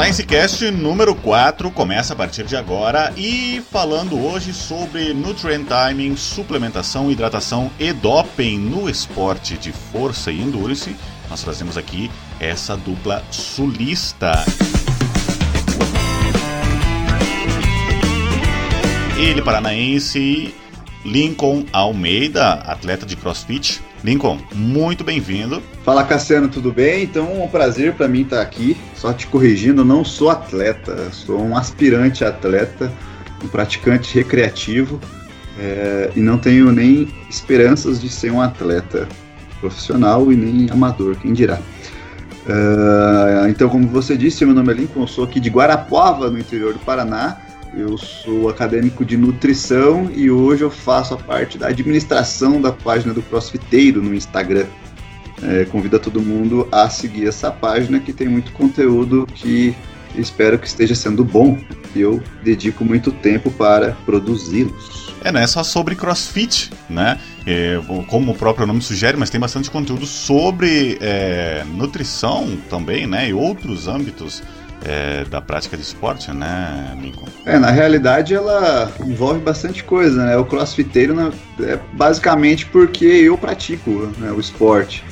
ScienceCast número 4 começa a partir de agora e falando hoje sobre Nutrient Timing, suplementação, hidratação e doping no esporte de força e endurance. Nós trazemos aqui essa dupla sulista. Ele paranaense, Lincoln Almeida, atleta de CrossFit. Lincoln, muito bem-vindo. Fala Cassiano, tudo bem? Então um prazer para mim estar aqui. Só te corrigindo, não sou atleta, sou um aspirante atleta, um praticante recreativo é, e não tenho nem esperanças de ser um atleta profissional e nem amador, quem dirá. Uh, então, como você disse, meu nome é Lincoln, sou aqui de Guarapuava, no interior do Paraná. Eu sou acadêmico de nutrição e hoje eu faço a parte da administração da página do Crossfiteiro no Instagram. É, convido a todo mundo a seguir essa página que tem muito conteúdo que espero que esteja sendo bom eu dedico muito tempo para produzi-los. É, não é só sobre crossfit, né? É, como o próprio nome sugere, mas tem bastante conteúdo sobre é, nutrição também, né? E outros âmbitos é, da prática de esporte, né, Lincoln? É, na realidade ela envolve bastante coisa, né? O crossfiteiro né, é basicamente porque eu pratico né, o esporte.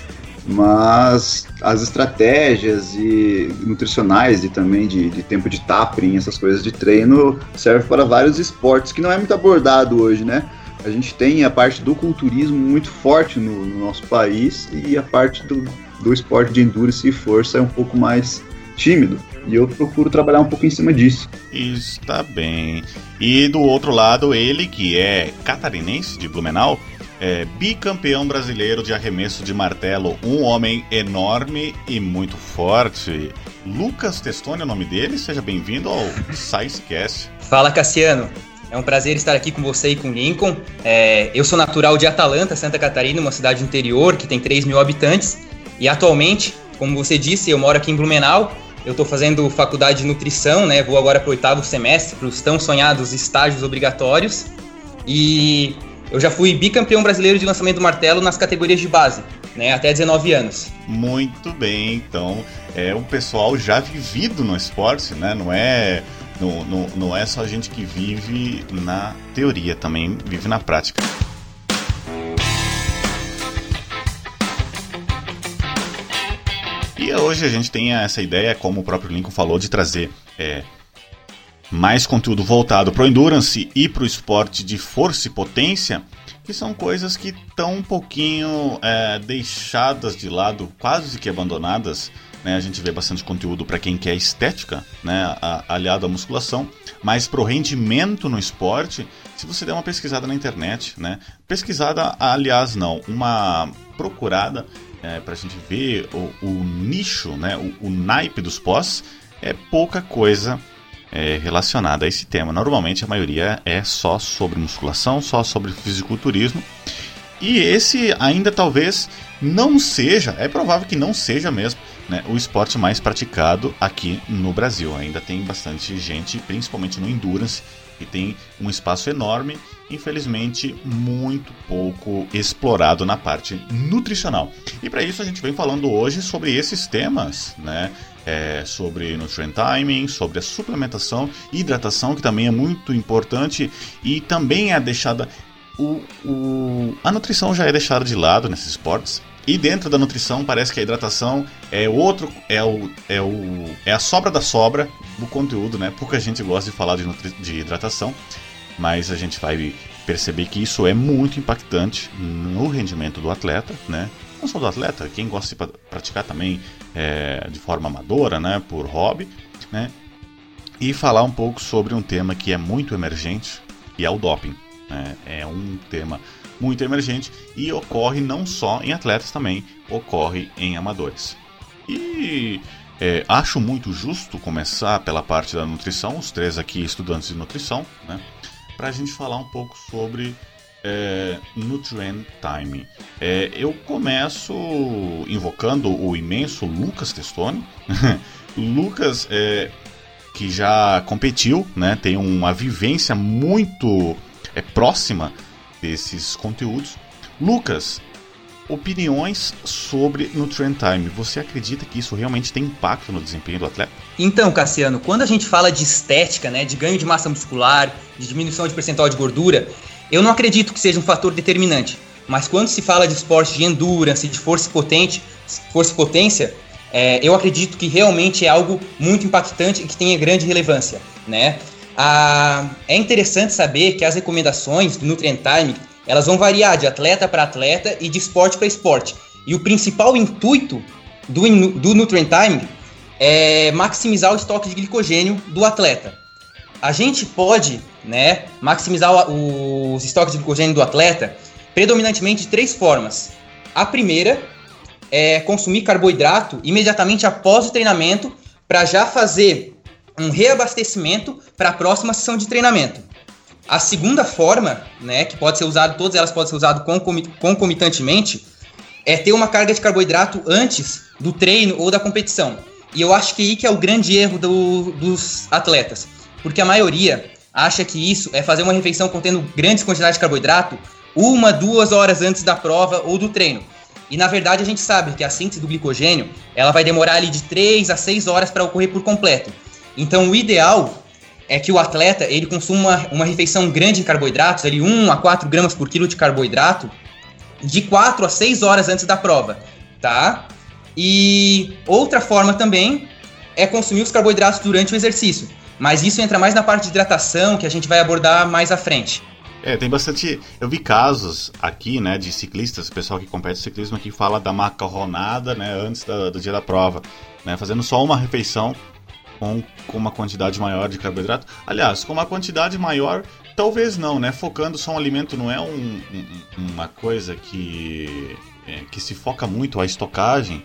Mas as estratégias e nutricionais e também de, de tempo de tapering, essas coisas de treino, servem para vários esportes, que não é muito abordado hoje, né? A gente tem a parte do culturismo muito forte no, no nosso país e a parte do, do esporte de endurance e força é um pouco mais tímido. E eu procuro trabalhar um pouco em cima disso. Está bem. E do outro lado, ele que é catarinense de Blumenau, é bicampeão brasileiro de arremesso de martelo, um homem enorme e muito forte. Lucas Testoni é o nome dele, seja bem-vindo ao SciCast. Fala Cassiano, é um prazer estar aqui com você e com Lincoln. É, eu sou natural de Atalanta, Santa Catarina, uma cidade interior que tem 3 mil habitantes. E atualmente, como você disse, eu moro aqui em Blumenau eu estou fazendo faculdade de nutrição, né? Vou agora para o oitavo semestre, para os tão sonhados estágios obrigatórios. E eu já fui bicampeão brasileiro de lançamento do martelo nas categorias de base, né? Até 19 anos. Muito bem, então é um pessoal já vivido no esporte, né? Não é não, não, não é só gente que vive na teoria, também vive na prática. E hoje a gente tem essa ideia, como o próprio Lincoln falou, de trazer é, mais conteúdo voltado para o endurance e para o esporte de força e potência, que são coisas que estão um pouquinho é, deixadas de lado, quase que abandonadas. Né? A gente vê bastante conteúdo para quem quer estética, né? aliado à musculação, mas para o rendimento no esporte, se você der uma pesquisada na internet, né? pesquisada, aliás, não, uma procurada é, para a gente ver o, o nicho, né, o, o, naipe dos pós, é pouca coisa é, relacionada a esse tema. Normalmente a maioria é só sobre musculação, só sobre fisiculturismo. E esse ainda talvez não seja, é provável que não seja mesmo, né, o esporte mais praticado aqui no Brasil. Ainda tem bastante gente, principalmente no endurance, que tem um espaço enorme, infelizmente muito pouco explorado na parte nutricional. E para isso a gente vem falando hoje sobre esses temas, né? É, sobre nutrient timing, sobre a suplementação hidratação, que também é muito importante e também é deixada. O, o, a nutrição já é deixada de lado nesses esportes, e dentro da nutrição parece que a hidratação é outro, é o, é o, é a sobra da sobra do conteúdo, né? Pouca gente gosta de falar de, de hidratação, mas a gente vai perceber que isso é muito impactante no rendimento do atleta, né? Não só do atleta, quem gosta de praticar também é, de forma amadora, né? Por hobby, né? E falar um pouco sobre um tema que é muito emergente, e é o doping. Né? É um tema muito emergente e ocorre não só em atletas também, ocorre em amadores. E é, acho muito justo começar pela parte da nutrição, os três aqui estudantes de nutrição, né, para a gente falar um pouco sobre é, Nutrient Time. É, eu começo invocando o imenso Lucas Testoni. Lucas, é, que já competiu, né, tem uma vivência muito é, próxima desses conteúdos. Lucas, opiniões sobre Nutrient Time. Você acredita que isso realmente tem impacto no desempenho do atleta? Então, Cassiano, quando a gente fala de estética, né, de ganho de massa muscular, de diminuição de percentual de gordura, eu não acredito que seja um fator determinante. Mas quando se fala de esporte de endurance, de força potente, força e potência, é, eu acredito que realmente é algo muito impactante e que tenha grande relevância, né? Ah, é interessante saber que as recomendações do Nutrient Time elas vão variar de atleta para atleta e de esporte para esporte. E o principal intuito do, do Nutrient Time é maximizar o estoque de glicogênio do atleta. A gente pode né, maximizar os estoques de glicogênio do atleta predominantemente de três formas. A primeira é consumir carboidrato imediatamente após o treinamento para já fazer um reabastecimento para a próxima sessão de treinamento. A segunda forma, né, que pode ser usado, todas elas podem ser usadas concomitantemente, é ter uma carga de carboidrato antes do treino ou da competição. E eu acho que aí que é o grande erro do, dos atletas, porque a maioria acha que isso é fazer uma refeição contendo grandes quantidades de carboidrato uma, duas horas antes da prova ou do treino. E na verdade a gente sabe que a síntese do glicogênio ela vai demorar ali de 3 a 6 horas para ocorrer por completo. Então o ideal é que o atleta ele consuma uma, uma refeição grande em carboidratos, ali 1 a 4 gramas por quilo de carboidrato, de 4 a 6 horas antes da prova, tá? E outra forma também é consumir os carboidratos durante o exercício. Mas isso entra mais na parte de hidratação, que a gente vai abordar mais à frente. É, tem bastante. Eu vi casos aqui, né, de ciclistas, pessoal que compete ciclismo que fala da macarronada, né, antes da, do dia da prova, né, fazendo só uma refeição com, com uma quantidade maior de carboidrato. Aliás, com uma quantidade maior, talvez não, né? Focando só um alimento não é um, um, uma coisa que, é, que se foca muito a estocagem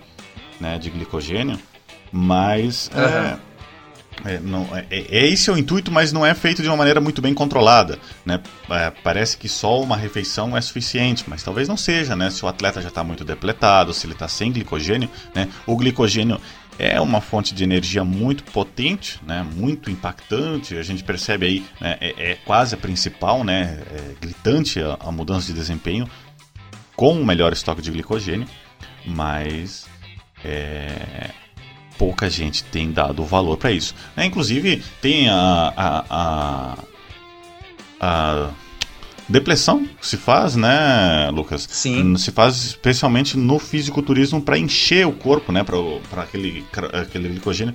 né, de glicogênio, mas. Uhum. É, é, não, é, é, é, esse é o intuito, mas não é feito de uma maneira muito bem controlada. Né? É, parece que só uma refeição é suficiente, mas talvez não seja, né? Se o atleta já está muito depletado, se ele está sem glicogênio, né? O glicogênio é uma fonte de energia muito potente, né? Muito impactante. A gente percebe aí, né? é, é quase a principal, né? É gritante a, a mudança de desempenho com o melhor estoque de glicogênio, mas é, pouca gente tem dado valor para isso. Né? Inclusive, tem a, a, a, a depressão que se faz, né, Lucas? Sim. Se faz especialmente no fisiculturismo para encher o corpo, né, para aquele, aquele glicogênio.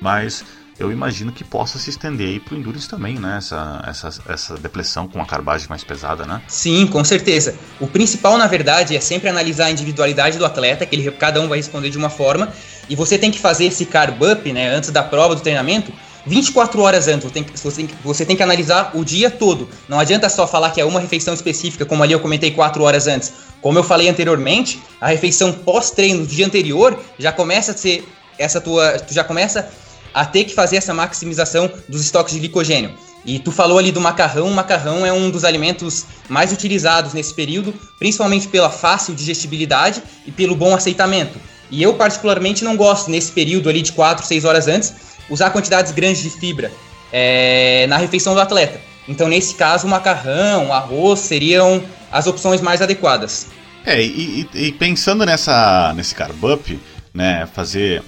Mas eu imagino que possa se estender aí pro Endurance também, né? Essa, essa, essa depressão com a carbagem mais pesada, né? Sim, com certeza. O principal, na verdade, é sempre analisar a individualidade do atleta, que ele, cada um vai responder de uma forma, e você tem que fazer esse carb up, né, antes da prova, do treinamento, 24 horas antes. Você tem, você, tem, que analisar o dia todo. Não adianta só falar que é uma refeição específica, como ali eu comentei 4 horas antes. Como eu falei anteriormente, a refeição pós-treino do dia anterior já começa a ser essa tua. Tu já começa a ter que fazer essa maximização dos estoques de glicogênio. E tu falou ali do macarrão, o macarrão é um dos alimentos mais utilizados nesse período, principalmente pela fácil digestibilidade e pelo bom aceitamento. E eu particularmente não gosto nesse período ali de 4, 6 horas antes usar quantidades grandes de fibra é, na refeição do atleta. Então nesse caso o macarrão, o arroz seriam as opções mais adequadas. É, e, e pensando nessa nesse carb up, né, fazer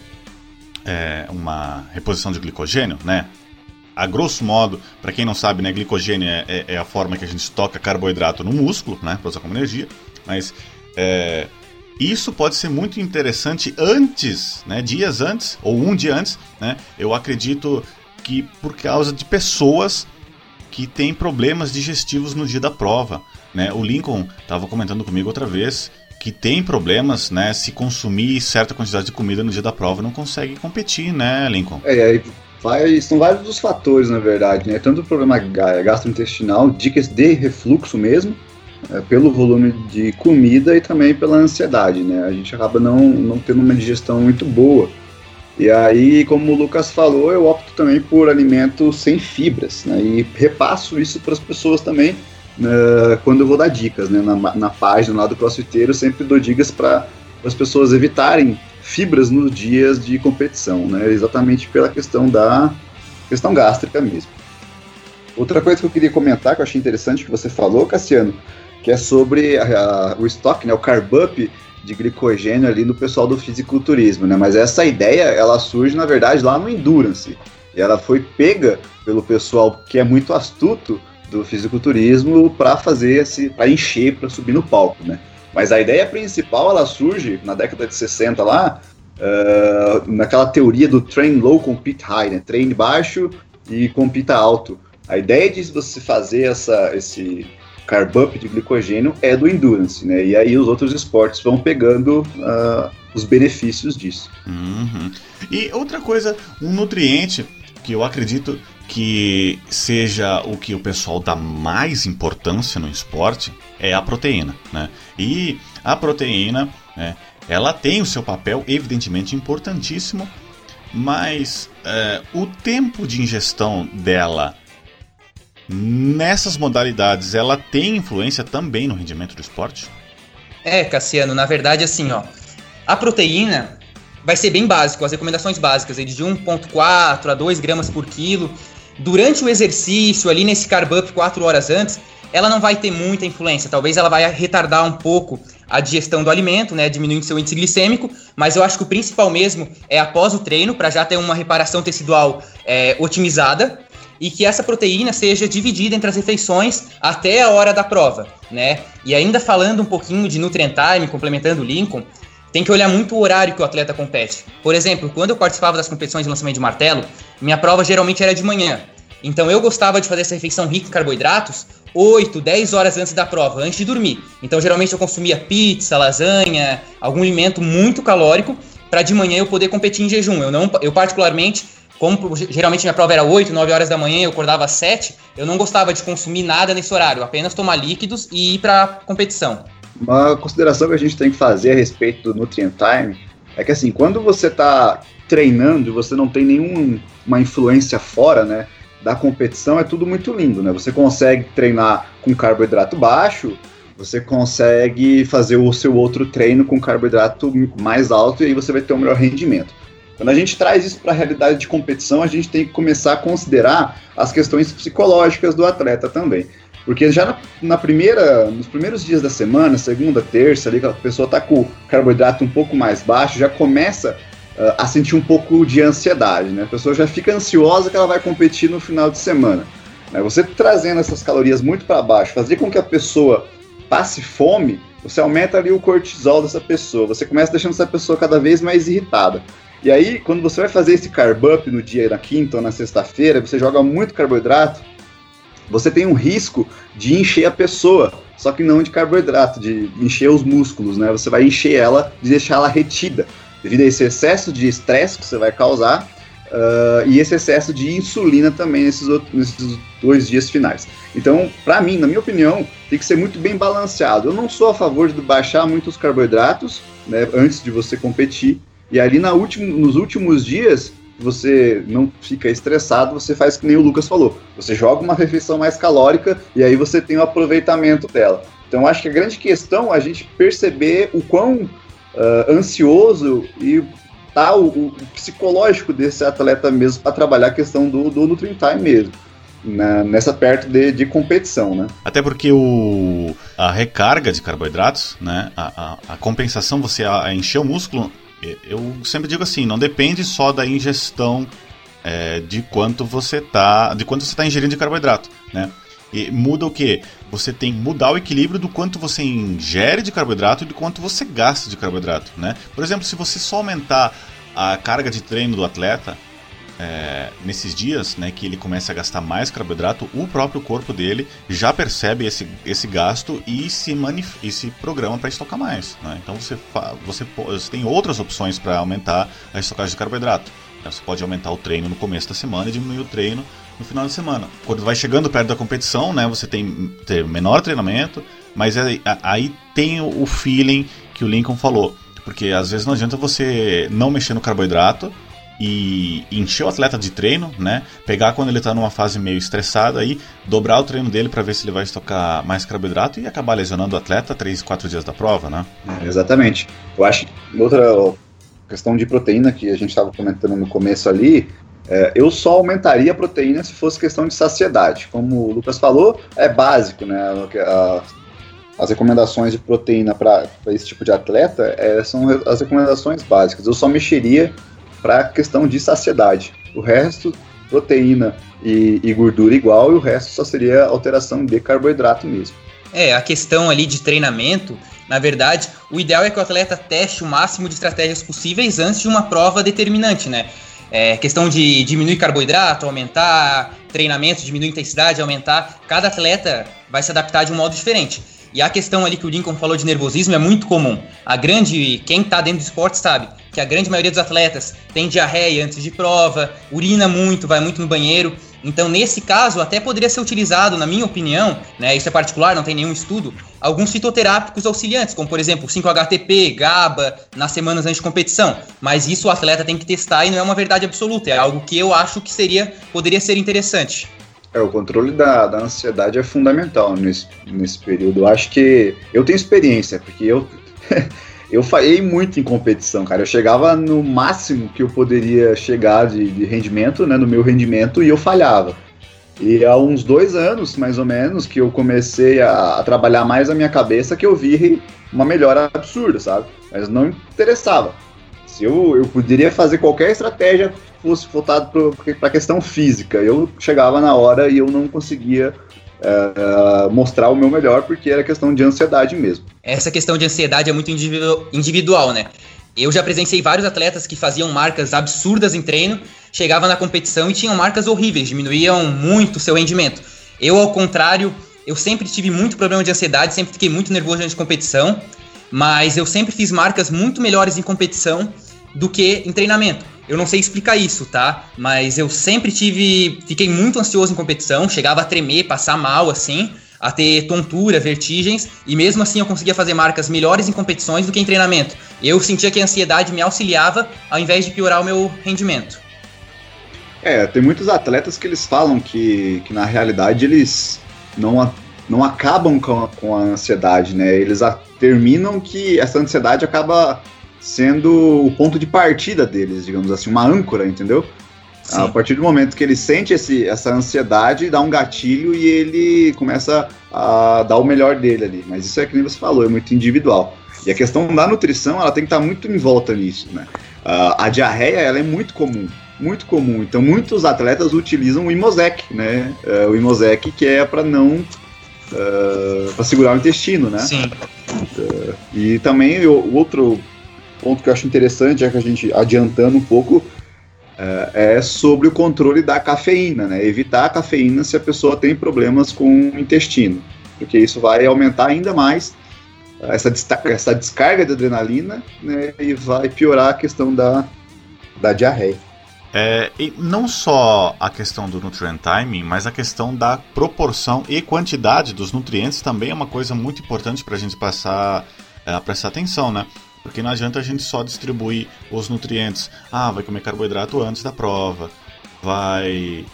é, uma reposição de glicogênio, né? A grosso modo, para quem não sabe, né, glicogênio é, é, é, a forma que a gente estoca carboidrato no músculo, né, para usar como energia. Mas é, isso pode ser muito interessante antes, né, dias antes ou um dia antes, né? Eu acredito que por causa de pessoas que têm problemas digestivos no dia da prova, né? O Lincoln estava comentando comigo outra vez que tem problemas, né? Se consumir certa quantidade de comida no dia da prova, não consegue competir, né, Lincoln? É, vai, são vários os fatores, na verdade, né? Tanto o problema gastrointestinal, dicas de refluxo mesmo, é, pelo volume de comida e também pela ansiedade, né? A gente acaba não, não tendo uma digestão muito boa. E aí, como o Lucas falou, eu opto também por alimentos sem fibras, né? E repasso isso para as pessoas também, uh, quando eu vou dar dicas, né? Na, na página lá do CrossFiteiro, sempre dou dicas para as pessoas evitarem fibras nos dias de competição, né? Exatamente pela questão da questão gástrica mesmo. Outra coisa que eu queria comentar, que eu achei interessante que você falou, Cassiano, que é sobre a, a, o estoque, né, o carb up de glicogênio ali no pessoal do fisiculturismo, né? Mas essa ideia, ela surge, na verdade, lá no Endurance. E ela foi pega pelo pessoal que é muito astuto do fisiculturismo para fazer esse, para encher, para subir no palco, né? Mas a ideia principal, ela surge na década de 60 lá, uh, naquela teoria do train low, compete high, né? Treine baixo e compita alto. A ideia de você fazer essa, esse carb de glicogênio é do endurance, né? E aí os outros esportes vão pegando uh, os benefícios disso. Uhum. E outra coisa, um nutriente que eu acredito que seja o que o pessoal dá mais importância no esporte é a proteína, né? E a proteína, né, ela tem o seu papel evidentemente importantíssimo, mas é, o tempo de ingestão dela nessas modalidades, ela tem influência também no rendimento do esporte? É, Cassiano, na verdade, assim, ó, a proteína vai ser bem básico, as recomendações básicas, de 1,4 a 2 gramas por quilo. Durante o exercício, ali nesse carb up 4 horas antes, ela não vai ter muita influência. Talvez ela vai retardar um pouco a digestão do alimento, né, diminuindo seu índice glicêmico, mas eu acho que o principal mesmo é após o treino, para já ter uma reparação tecidual é, otimizada, e que essa proteína seja dividida entre as refeições até a hora da prova, né? E ainda falando um pouquinho de Nutrient Time, complementando o Lincoln, tem que olhar muito o horário que o atleta compete. Por exemplo, quando eu participava das competições de lançamento de martelo, minha prova geralmente era de manhã. Então eu gostava de fazer essa refeição rica em carboidratos 8, 10 horas antes da prova, antes de dormir. Então geralmente eu consumia pizza, lasanha, algum alimento muito calórico para de manhã eu poder competir em jejum. Eu não, eu particularmente como geralmente minha prova era 8, 9 horas da manhã, eu acordava às 7, eu não gostava de consumir nada nesse horário, apenas tomar líquidos e ir para competição. Uma consideração que a gente tem que fazer a respeito do Nutrient Time é que assim, quando você está treinando e você não tem nenhuma influência fora, né, da competição, é tudo muito lindo, né? Você consegue treinar com carboidrato baixo, você consegue fazer o seu outro treino com carboidrato mais alto e aí você vai ter um melhor rendimento. Quando a gente traz isso para a realidade de competição, a gente tem que começar a considerar as questões psicológicas do atleta também. Porque já na, na, primeira, nos primeiros dias da semana, segunda, terça, ali, a pessoa está com o carboidrato um pouco mais baixo, já começa uh, a sentir um pouco de ansiedade, né? A pessoa já fica ansiosa que ela vai competir no final de semana. Né? Você trazendo essas calorias muito para baixo, fazer com que a pessoa passe fome, você aumenta ali o cortisol dessa pessoa, você começa deixando essa pessoa cada vez mais irritada. E aí, quando você vai fazer esse carb up no dia, na quinta ou na sexta-feira, você joga muito carboidrato, você tem um risco de encher a pessoa, só que não de carboidrato, de encher os músculos, né? Você vai encher ela, de deixar ela retida, devido a esse excesso de estresse que você vai causar uh, e esse excesso de insulina também nesses, outros, nesses dois dias finais. Então, para mim, na minha opinião, tem que ser muito bem balanceado. Eu não sou a favor de baixar muito os carboidratos né, antes de você competir, e ali na nos últimos dias, você não fica estressado, você faz que nem o Lucas falou. Você joga uma refeição mais calórica e aí você tem o aproveitamento dela. Então acho que a grande questão é a gente perceber o quão uh, ansioso e tá o, o, psicológico desse atleta mesmo para trabalhar a questão do, do Nutrient Time mesmo. Na, nessa perto de, de, competição, né? Até porque o, a recarga de carboidratos, né? A, a, a compensação, você a, encher o músculo eu sempre digo assim, não depende só da ingestão é, de quanto você tá, de quanto você está ingerindo de carboidrato, né? E muda o que? Você tem que mudar o equilíbrio do quanto você ingere de carboidrato e do quanto você gasta de carboidrato, né? Por exemplo, se você só aumentar a carga de treino do atleta, é, nesses dias, né, que ele começa a gastar mais carboidrato, o próprio corpo dele já percebe esse, esse gasto e se, manif e se programa para estocar mais. Né? Então você, você, você tem outras opções para aumentar a estocagem de carboidrato. Então, você pode aumentar o treino no começo da semana e diminuir o treino no final da semana. Quando vai chegando perto da competição, né, você tem ter menor treinamento, mas aí, aí tem o feeling que o Lincoln falou. Porque às vezes não adianta você não mexer no carboidrato e encher o atleta de treino, né? Pegar quando ele está numa fase meio estressada aí, dobrar o treino dele para ver se ele vai estocar mais carboidrato e acabar lesionando o atleta 3, 4 dias da prova, né? É, exatamente. Eu acho outra questão de proteína que a gente estava comentando no começo ali, é, eu só aumentaria a proteína se fosse questão de saciedade. Como o Lucas falou, é básico, né? A, as recomendações de proteína para esse tipo de atleta é, são as recomendações básicas. Eu só mexeria para a questão de saciedade. O resto, proteína e, e, gordura igual, e o resto só seria alteração de carboidrato mesmo. É, a questão ali de treinamento, na verdade, o ideal é que o atleta teste o máximo de estratégias possíveis antes de uma prova determinante, né? É, questão de diminuir carboidrato, aumentar treinamento, diminuir intensidade, aumentar. Cada atleta vai se adaptar de um modo diferente. E a questão ali que o Lincoln falou de nervosismo é muito comum. A grande, quem está dentro do esporte sabe que a grande maioria dos atletas tem diarreia antes de prova, urina muito, vai muito no banheiro. Então, nesse caso, até poderia ser utilizado, na minha opinião, né, isso é particular, não tem nenhum estudo, alguns fitoterápicos auxiliantes, como por exemplo 5-HTP, GABA, nas semanas antes de competição. Mas isso o atleta tem que testar e não é uma verdade absoluta, é algo que eu acho que seria, poderia ser interessante. É, o controle da, da ansiedade é fundamental nesse, nesse período. Eu acho que eu tenho experiência, porque eu eu falhei muito em competição, cara. Eu chegava no máximo que eu poderia chegar de, de rendimento, né, no meu rendimento, e eu falhava. E há uns dois anos, mais ou menos, que eu comecei a, a trabalhar mais a minha cabeça, que eu vi uma melhora absurda, sabe? Mas não interessava. Se eu, eu poderia fazer qualquer estratégia fosse voltado para a questão física. Eu chegava na hora e eu não conseguia é, mostrar o meu melhor porque era questão de ansiedade mesmo. Essa questão de ansiedade é muito individual, né? Eu já presenciei vários atletas que faziam marcas absurdas em treino, chegavam na competição e tinham marcas horríveis, diminuíam muito o seu rendimento. Eu, ao contrário, eu sempre tive muito problema de ansiedade, sempre fiquei muito nervoso antes de competição, mas eu sempre fiz marcas muito melhores em competição do que em treinamento. Eu não sei explicar isso, tá? Mas eu sempre tive. Fiquei muito ansioso em competição, chegava a tremer, passar mal assim, a ter tontura, vertigens, e mesmo assim eu conseguia fazer marcas melhores em competições do que em treinamento. Eu sentia que a ansiedade me auxiliava ao invés de piorar o meu rendimento. É, tem muitos atletas que eles falam que, que na realidade eles não, não acabam com a, com a ansiedade, né? Eles a, terminam que essa ansiedade acaba sendo o ponto de partida deles, digamos assim, uma âncora, entendeu? Sim. A partir do momento que ele sente esse, essa ansiedade, dá um gatilho e ele começa a dar o melhor dele ali. Mas isso é que nem você falou, é muito individual. E a questão da nutrição, ela tem que estar muito em volta nisso, né? Uh, a diarreia, ela é muito comum, muito comum. Então, muitos atletas utilizam o Imosec, né? Uh, o Imosec que é para não uh, ah, para segurar o intestino, né? Sim. Uh, e também o outro ponto que eu acho interessante, já que a gente adiantando um pouco, é, é sobre o controle da cafeína, né? Evitar a cafeína se a pessoa tem problemas com o intestino, porque isso vai aumentar ainda mais essa, essa descarga de adrenalina né? e vai piorar a questão da, da diarreia. É, e não só a questão do nutrient timing, mas a questão da proporção e quantidade dos nutrientes também é uma coisa muito importante para a gente passar é, a prestar atenção, né? Porque não adianta a gente só distribuir os nutrientes. Ah, vai comer carboidrato antes da prova, vai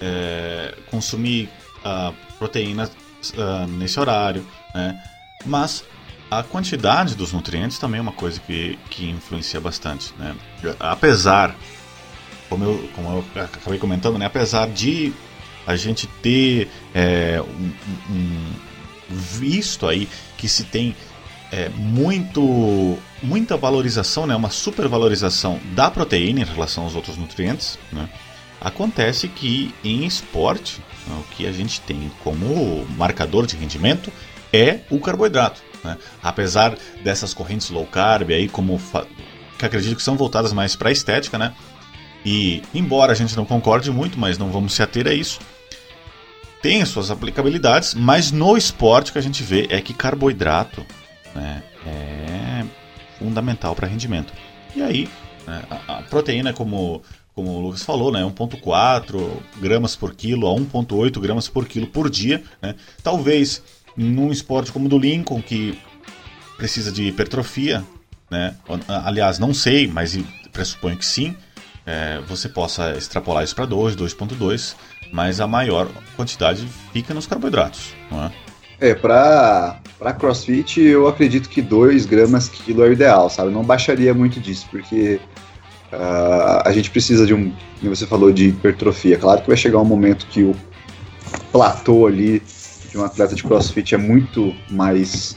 é, consumir uh, proteína uh, nesse horário, né? Mas a quantidade dos nutrientes também é uma coisa que, que influencia bastante, né? Apesar, como eu, como eu acabei comentando, né? Apesar de a gente ter é, um, um visto aí que se tem é, muito, muita valorização, né, uma supervalorização da proteína em relação aos outros nutrientes, né, acontece que em esporte né, o que a gente tem como marcador de rendimento é o carboidrato. Né? Apesar dessas correntes low carb aí, como que acredito que são voltadas mais para a estética, né? E embora a gente não concorde muito, mas não vamos se ater a isso, tem suas aplicabilidades, mas no esporte o que a gente vê é que carboidrato né, é fundamental para rendimento. E aí, né, a, a, proteína, como, como o Lucas falou, né, 1,4 gramas por quilo a 1,8 gramas por quilo por dia. Né, talvez num esporte como o do Lincoln, que precisa de hipertrofia, né, aliás, não sei, mas pressuponho que sim, é, você possa extrapolar isso para 2, 2,2, mas a maior quantidade fica nos carboidratos. Não é? É, pra, pra crossfit eu acredito que 2 gramas quilo é o ideal, sabe? Não baixaria muito disso, porque uh, a gente precisa de um, como você falou, de hipertrofia. Claro que vai chegar um momento que o platô ali de um atleta de crossfit é muito mais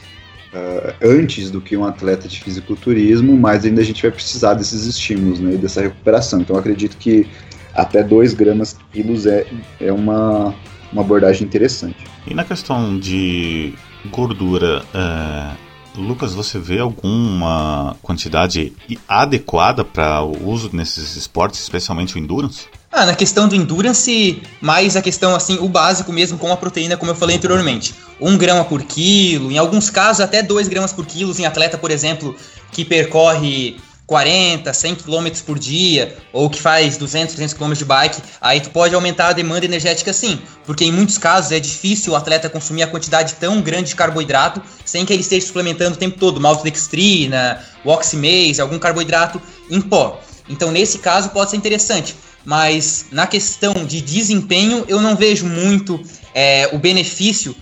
uh, antes do que um atleta de fisiculturismo, mas ainda a gente vai precisar desses estímulos, né, dessa recuperação. Então acredito que até 2 gramas quilos é, é uma, uma abordagem interessante. E na questão de gordura, é, Lucas, você vê alguma quantidade adequada para o uso nesses esportes, especialmente o endurance? Ah, na questão do endurance, mais a questão assim, o básico mesmo com a proteína, como eu falei anteriormente. 1 um grama por quilo, em alguns casos até 2 gramas por quilo, em atleta, por exemplo, que percorre 40, 100 km por dia, ou que faz 200, 300 km de bike, aí tu pode aumentar a demanda energética sim, porque em muitos casos é difícil o atleta consumir a quantidade tão grande de carboidrato sem que ele esteja suplementando o tempo todo, maltodextrina, oximase, algum carboidrato em pó. Então nesse caso pode ser interessante, mas na questão de desempenho eu não vejo muito é, o benefício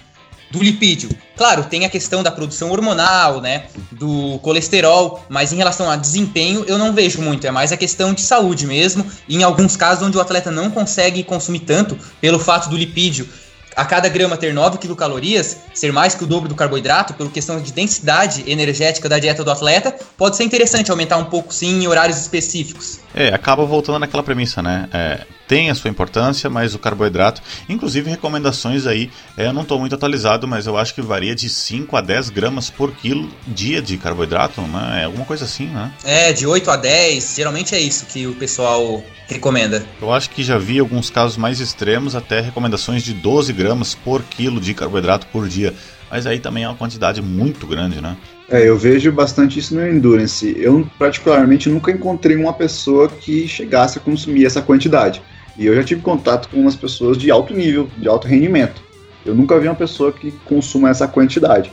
do lipídio. Claro, tem a questão da produção hormonal, né, do colesterol, mas em relação a desempenho eu não vejo muito, é mais a questão de saúde mesmo, em alguns casos onde o atleta não consegue consumir tanto pelo fato do lipídio a cada grama ter 9 quilocalorias, ser mais que o dobro do carboidrato, por questão de densidade energética da dieta do atleta, pode ser interessante aumentar um pouco sim em horários específicos. É, acaba voltando naquela premissa, né? É, tem a sua importância, mas o carboidrato, inclusive recomendações aí, é, eu não estou muito atualizado, mas eu acho que varia de 5 a 10 gramas por quilo dia de carboidrato, né? É alguma coisa assim, né? É, de 8 a 10, geralmente é isso que o pessoal recomenda. Eu acho que já vi alguns casos mais extremos, até recomendações de 12 gramas por quilo de carboidrato por dia. Mas aí também é uma quantidade muito grande, né? É, eu vejo bastante isso no Endurance. Eu, particularmente, nunca encontrei uma pessoa que chegasse a consumir essa quantidade. E eu já tive contato com umas pessoas de alto nível, de alto rendimento. Eu nunca vi uma pessoa que consuma essa quantidade.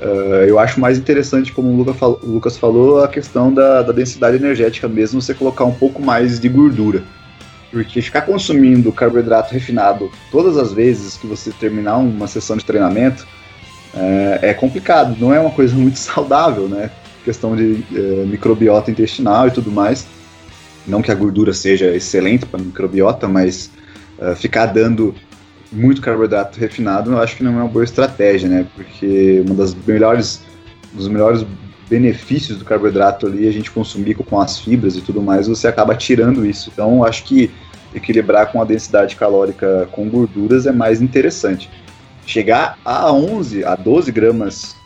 Uh, eu acho mais interessante, como o Lucas falou, a questão da, da, densidade energética mesmo, você colocar um pouco mais de gordura. Porque ficar consumindo carboidrato refinado todas as vezes que você terminar uma sessão de treinamento é, é complicado, não é uma coisa muito saudável, né? Questão de é, microbiota intestinal e tudo mais. Não que a gordura seja excelente para microbiota, mas uh, ficar dando muito carboidrato refinado, eu acho que não é uma boa estratégia, né? Porque uma das melhores, dos melhores benefícios do carboidrato ali, a gente consumir com as fibras e tudo mais, você acaba tirando isso. Então, acho que equilibrar com a densidade calórica com gorduras é mais interessante. Chegar a 11, a 12 gramas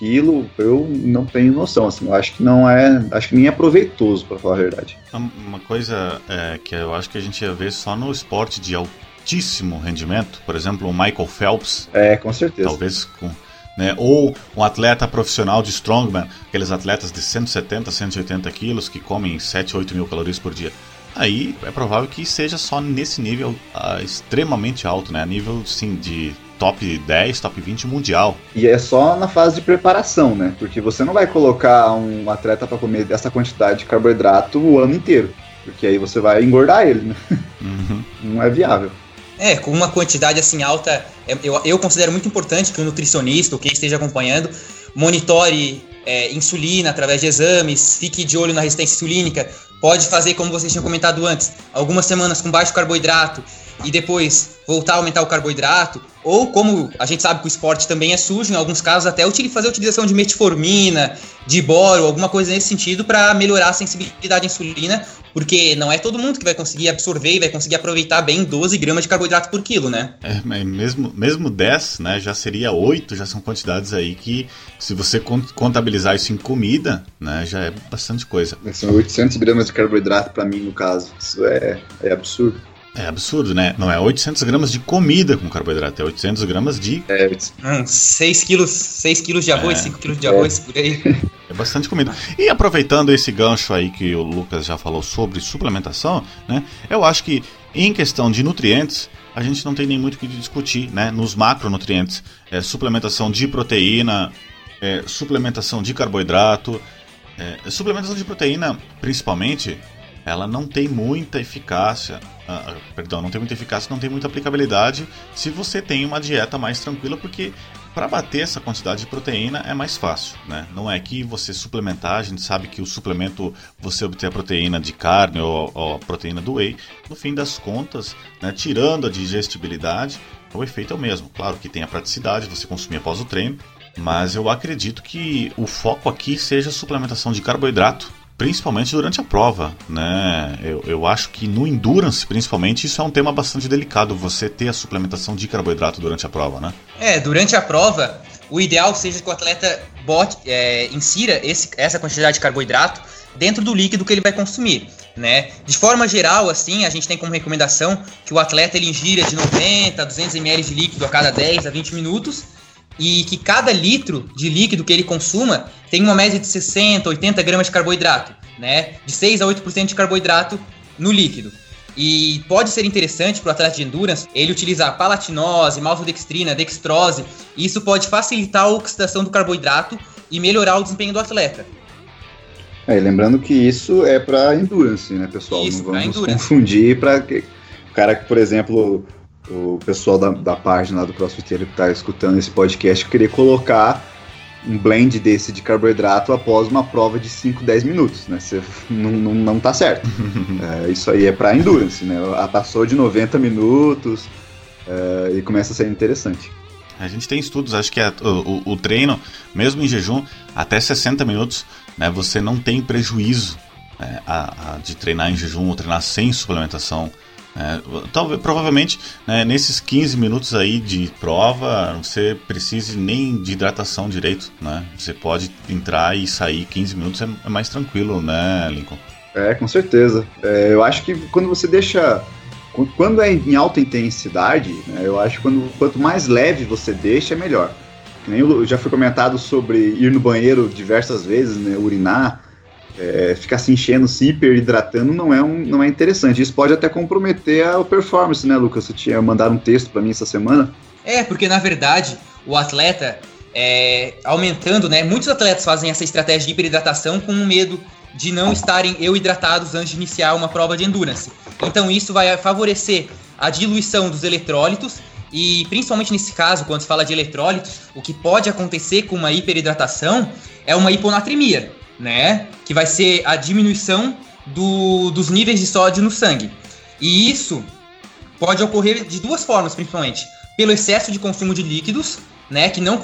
aquilo, eu não tenho noção, assim, eu acho que não é, acho que nem é proveitoso, para falar a verdade. Uma coisa é, que eu acho que a gente ia ver só no esporte de altíssimo rendimento, por exemplo, o Michael Phelps. É, com certeza. Talvez com né? Ou um atleta profissional de strongman, aqueles atletas de 170, 180 quilos que comem 7, 8 mil calorias por dia. Aí é provável que seja só nesse nível uh, extremamente alto, né? A nível sim de top 10, top 20 mundial. E é só na fase de preparação, né? Porque você não vai colocar um atleta para comer essa quantidade de carboidrato o ano inteiro. Porque aí você vai engordar ele, né? Uhum. Não é viável. É, com uma quantidade assim alta, é, eu, eu considero muito importante que o nutricionista, ou quem esteja acompanhando, monitore é, insulina através de exames, fique de olho na resistência insulínica, pode fazer, como vocês tinham comentado antes, algumas semanas com baixo carboidrato e depois voltar a aumentar o carboidrato, ou como a gente sabe que o esporte também é sujo, em alguns casos até fazer a utilização de metformina, de boro, alguma coisa nesse sentido para melhorar a sensibilidade à insulina, porque não é todo mundo que vai conseguir absorver e vai conseguir aproveitar bem 12 gramas de carboidrato por quilo, né? É, mesmo, mesmo 10, né, já seria 8, já são quantidades aí que, se você contabilizar isso em comida, né, já é bastante coisa. São 800 gramas de carboidrato para mim, no caso. Isso é, é absurdo. É absurdo, né? Não é 800 gramas de comida com carboidrato, é 800 gramas de. É, hum, 6 quilos, 6 quilos de arroz, é. 5 quilos de arroz por aí. É bastante comida. E aproveitando esse gancho aí que o Lucas já falou sobre suplementação, né? Eu acho que em questão de nutrientes, a gente não tem nem muito o que discutir, né? Nos macronutrientes, é, suplementação de proteína, é, suplementação de carboidrato, é, suplementação de proteína, principalmente, ela não tem muita eficácia, uh, perdão, não tem muita eficácia, não tem muita aplicabilidade se você tem uma dieta mais tranquila, porque para bater essa quantidade de proteína é mais fácil, né? Não é que você suplementar, a gente sabe que o suplemento você obter a proteína de carne ou, ou a proteína do whey, no fim das contas, né, tirando a digestibilidade, o efeito é o mesmo. Claro que tem a praticidade, você consumir após o treino, mas eu acredito que o foco aqui seja a suplementação de carboidrato, principalmente durante a prova, né? Eu, eu acho que no endurance, principalmente, isso é um tema bastante delicado, você ter a suplementação de carboidrato durante a prova, né? É, durante a prova, o ideal seja que o atleta bote, é, insira esse, essa quantidade de carboidrato dentro do líquido que ele vai consumir, né? De forma geral, assim, a gente tem como recomendação que o atleta ele ingira de 90 a 200 ml de líquido a cada 10 a 20 minutos e que cada litro de líquido que ele consuma tem uma média de 60, 80 gramas de carboidrato, né? De 6 a 8% de carboidrato no líquido. E pode ser interessante para o atleta de endurance ele utilizar palatinose, maltodextrina, dextrose. Isso pode facilitar a oxidação do carboidrato e melhorar o desempenho do atleta. É, lembrando que isso é para endurance, né, pessoal? Isso, Não vamos confundir para o cara que, por exemplo, o pessoal da, da página do CrossFiteiro que está escutando esse podcast querer colocar um blend desse de carboidrato após uma prova de 5, 10 minutos, né? Você não, não, não tá certo. é, isso aí é para endurance, né? Passou de 90 minutos é, e começa a ser interessante. A gente tem estudos, acho que é, o, o, o, treino, mesmo em jejum, até 60 minutos, né, você não tem prejuízo né, a, a, de treinar em jejum ou treinar sem suplementação. É, talvez, provavelmente, né, nesses 15 minutos aí de prova, você precise nem de hidratação direito, né? Você pode entrar e sair 15 minutos, é, é mais tranquilo, né, Lincoln? É, com certeza. É, eu acho que quando você deixa... Quando é em alta intensidade, né, eu acho que quando, quanto mais leve você deixa, é melhor. Nem já foi comentado sobre ir no banheiro diversas vezes, né, urinar, é, ficar se enchendo, se hiperidratando não é, um, não é interessante. Isso pode até comprometer a performance, né, Lucas? Você tinha mandado um texto para mim essa semana. É, porque na verdade o atleta é, aumentando, né? Muitos atletas fazem essa estratégia de hiperidratação com medo de não estarem eu hidratados antes de iniciar uma prova de endurance. Então isso vai favorecer a diluição dos eletrólitos e principalmente nesse caso, quando se fala de eletrólitos, o que pode acontecer com uma hiperidratação é uma hiponatremia né? Que vai ser a diminuição do, dos níveis de sódio no sangue. E isso pode ocorrer de duas formas, principalmente. Pelo excesso de consumo de líquidos, né? Que não,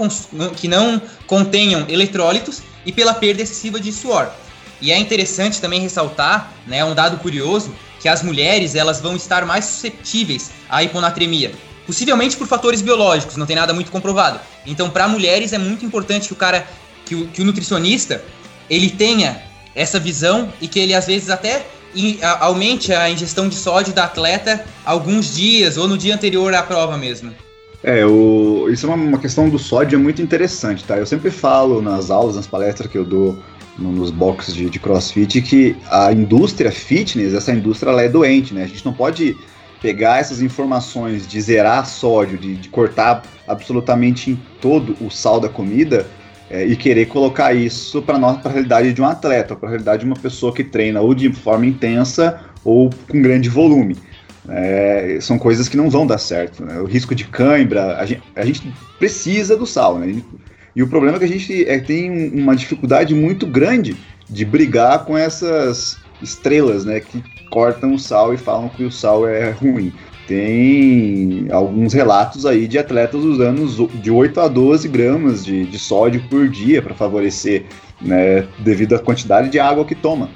que não contenham eletrólitos e pela perda excessiva de suor. E é interessante também ressaltar, né, um dado curioso, que as mulheres elas vão estar mais susceptíveis à hiponatremia, possivelmente por fatores biológicos, não tem nada muito comprovado. Então, para mulheres é muito importante que o cara, que o, que o nutricionista ele tenha essa visão e que ele às vezes até aumente a ingestão de sódio da atleta alguns dias ou no dia anterior à prova mesmo. É, o, isso é uma, uma questão do sódio é muito interessante, tá? Eu sempre falo nas aulas, nas palestras que eu dou nos boxes de, de crossfit que a indústria fitness, essa indústria ela é doente, né? A gente não pode pegar essas informações de zerar sódio, de, de cortar absolutamente em todo o sal da comida é, e querer colocar isso para a realidade de um atleta, para a realidade de uma pessoa que treina ou de forma intensa ou com grande volume. É, são coisas que não vão dar certo. Né? O risco de cãibra, a gente, a gente precisa do sal. Né? E o problema é que a gente é, tem uma dificuldade muito grande de brigar com essas estrelas né, que cortam o sal e falam que o sal é ruim tem alguns relatos aí de atletas usando de 8 a 12 gramas de, de sódio por dia para favorecer, né, devido à quantidade de água que toma.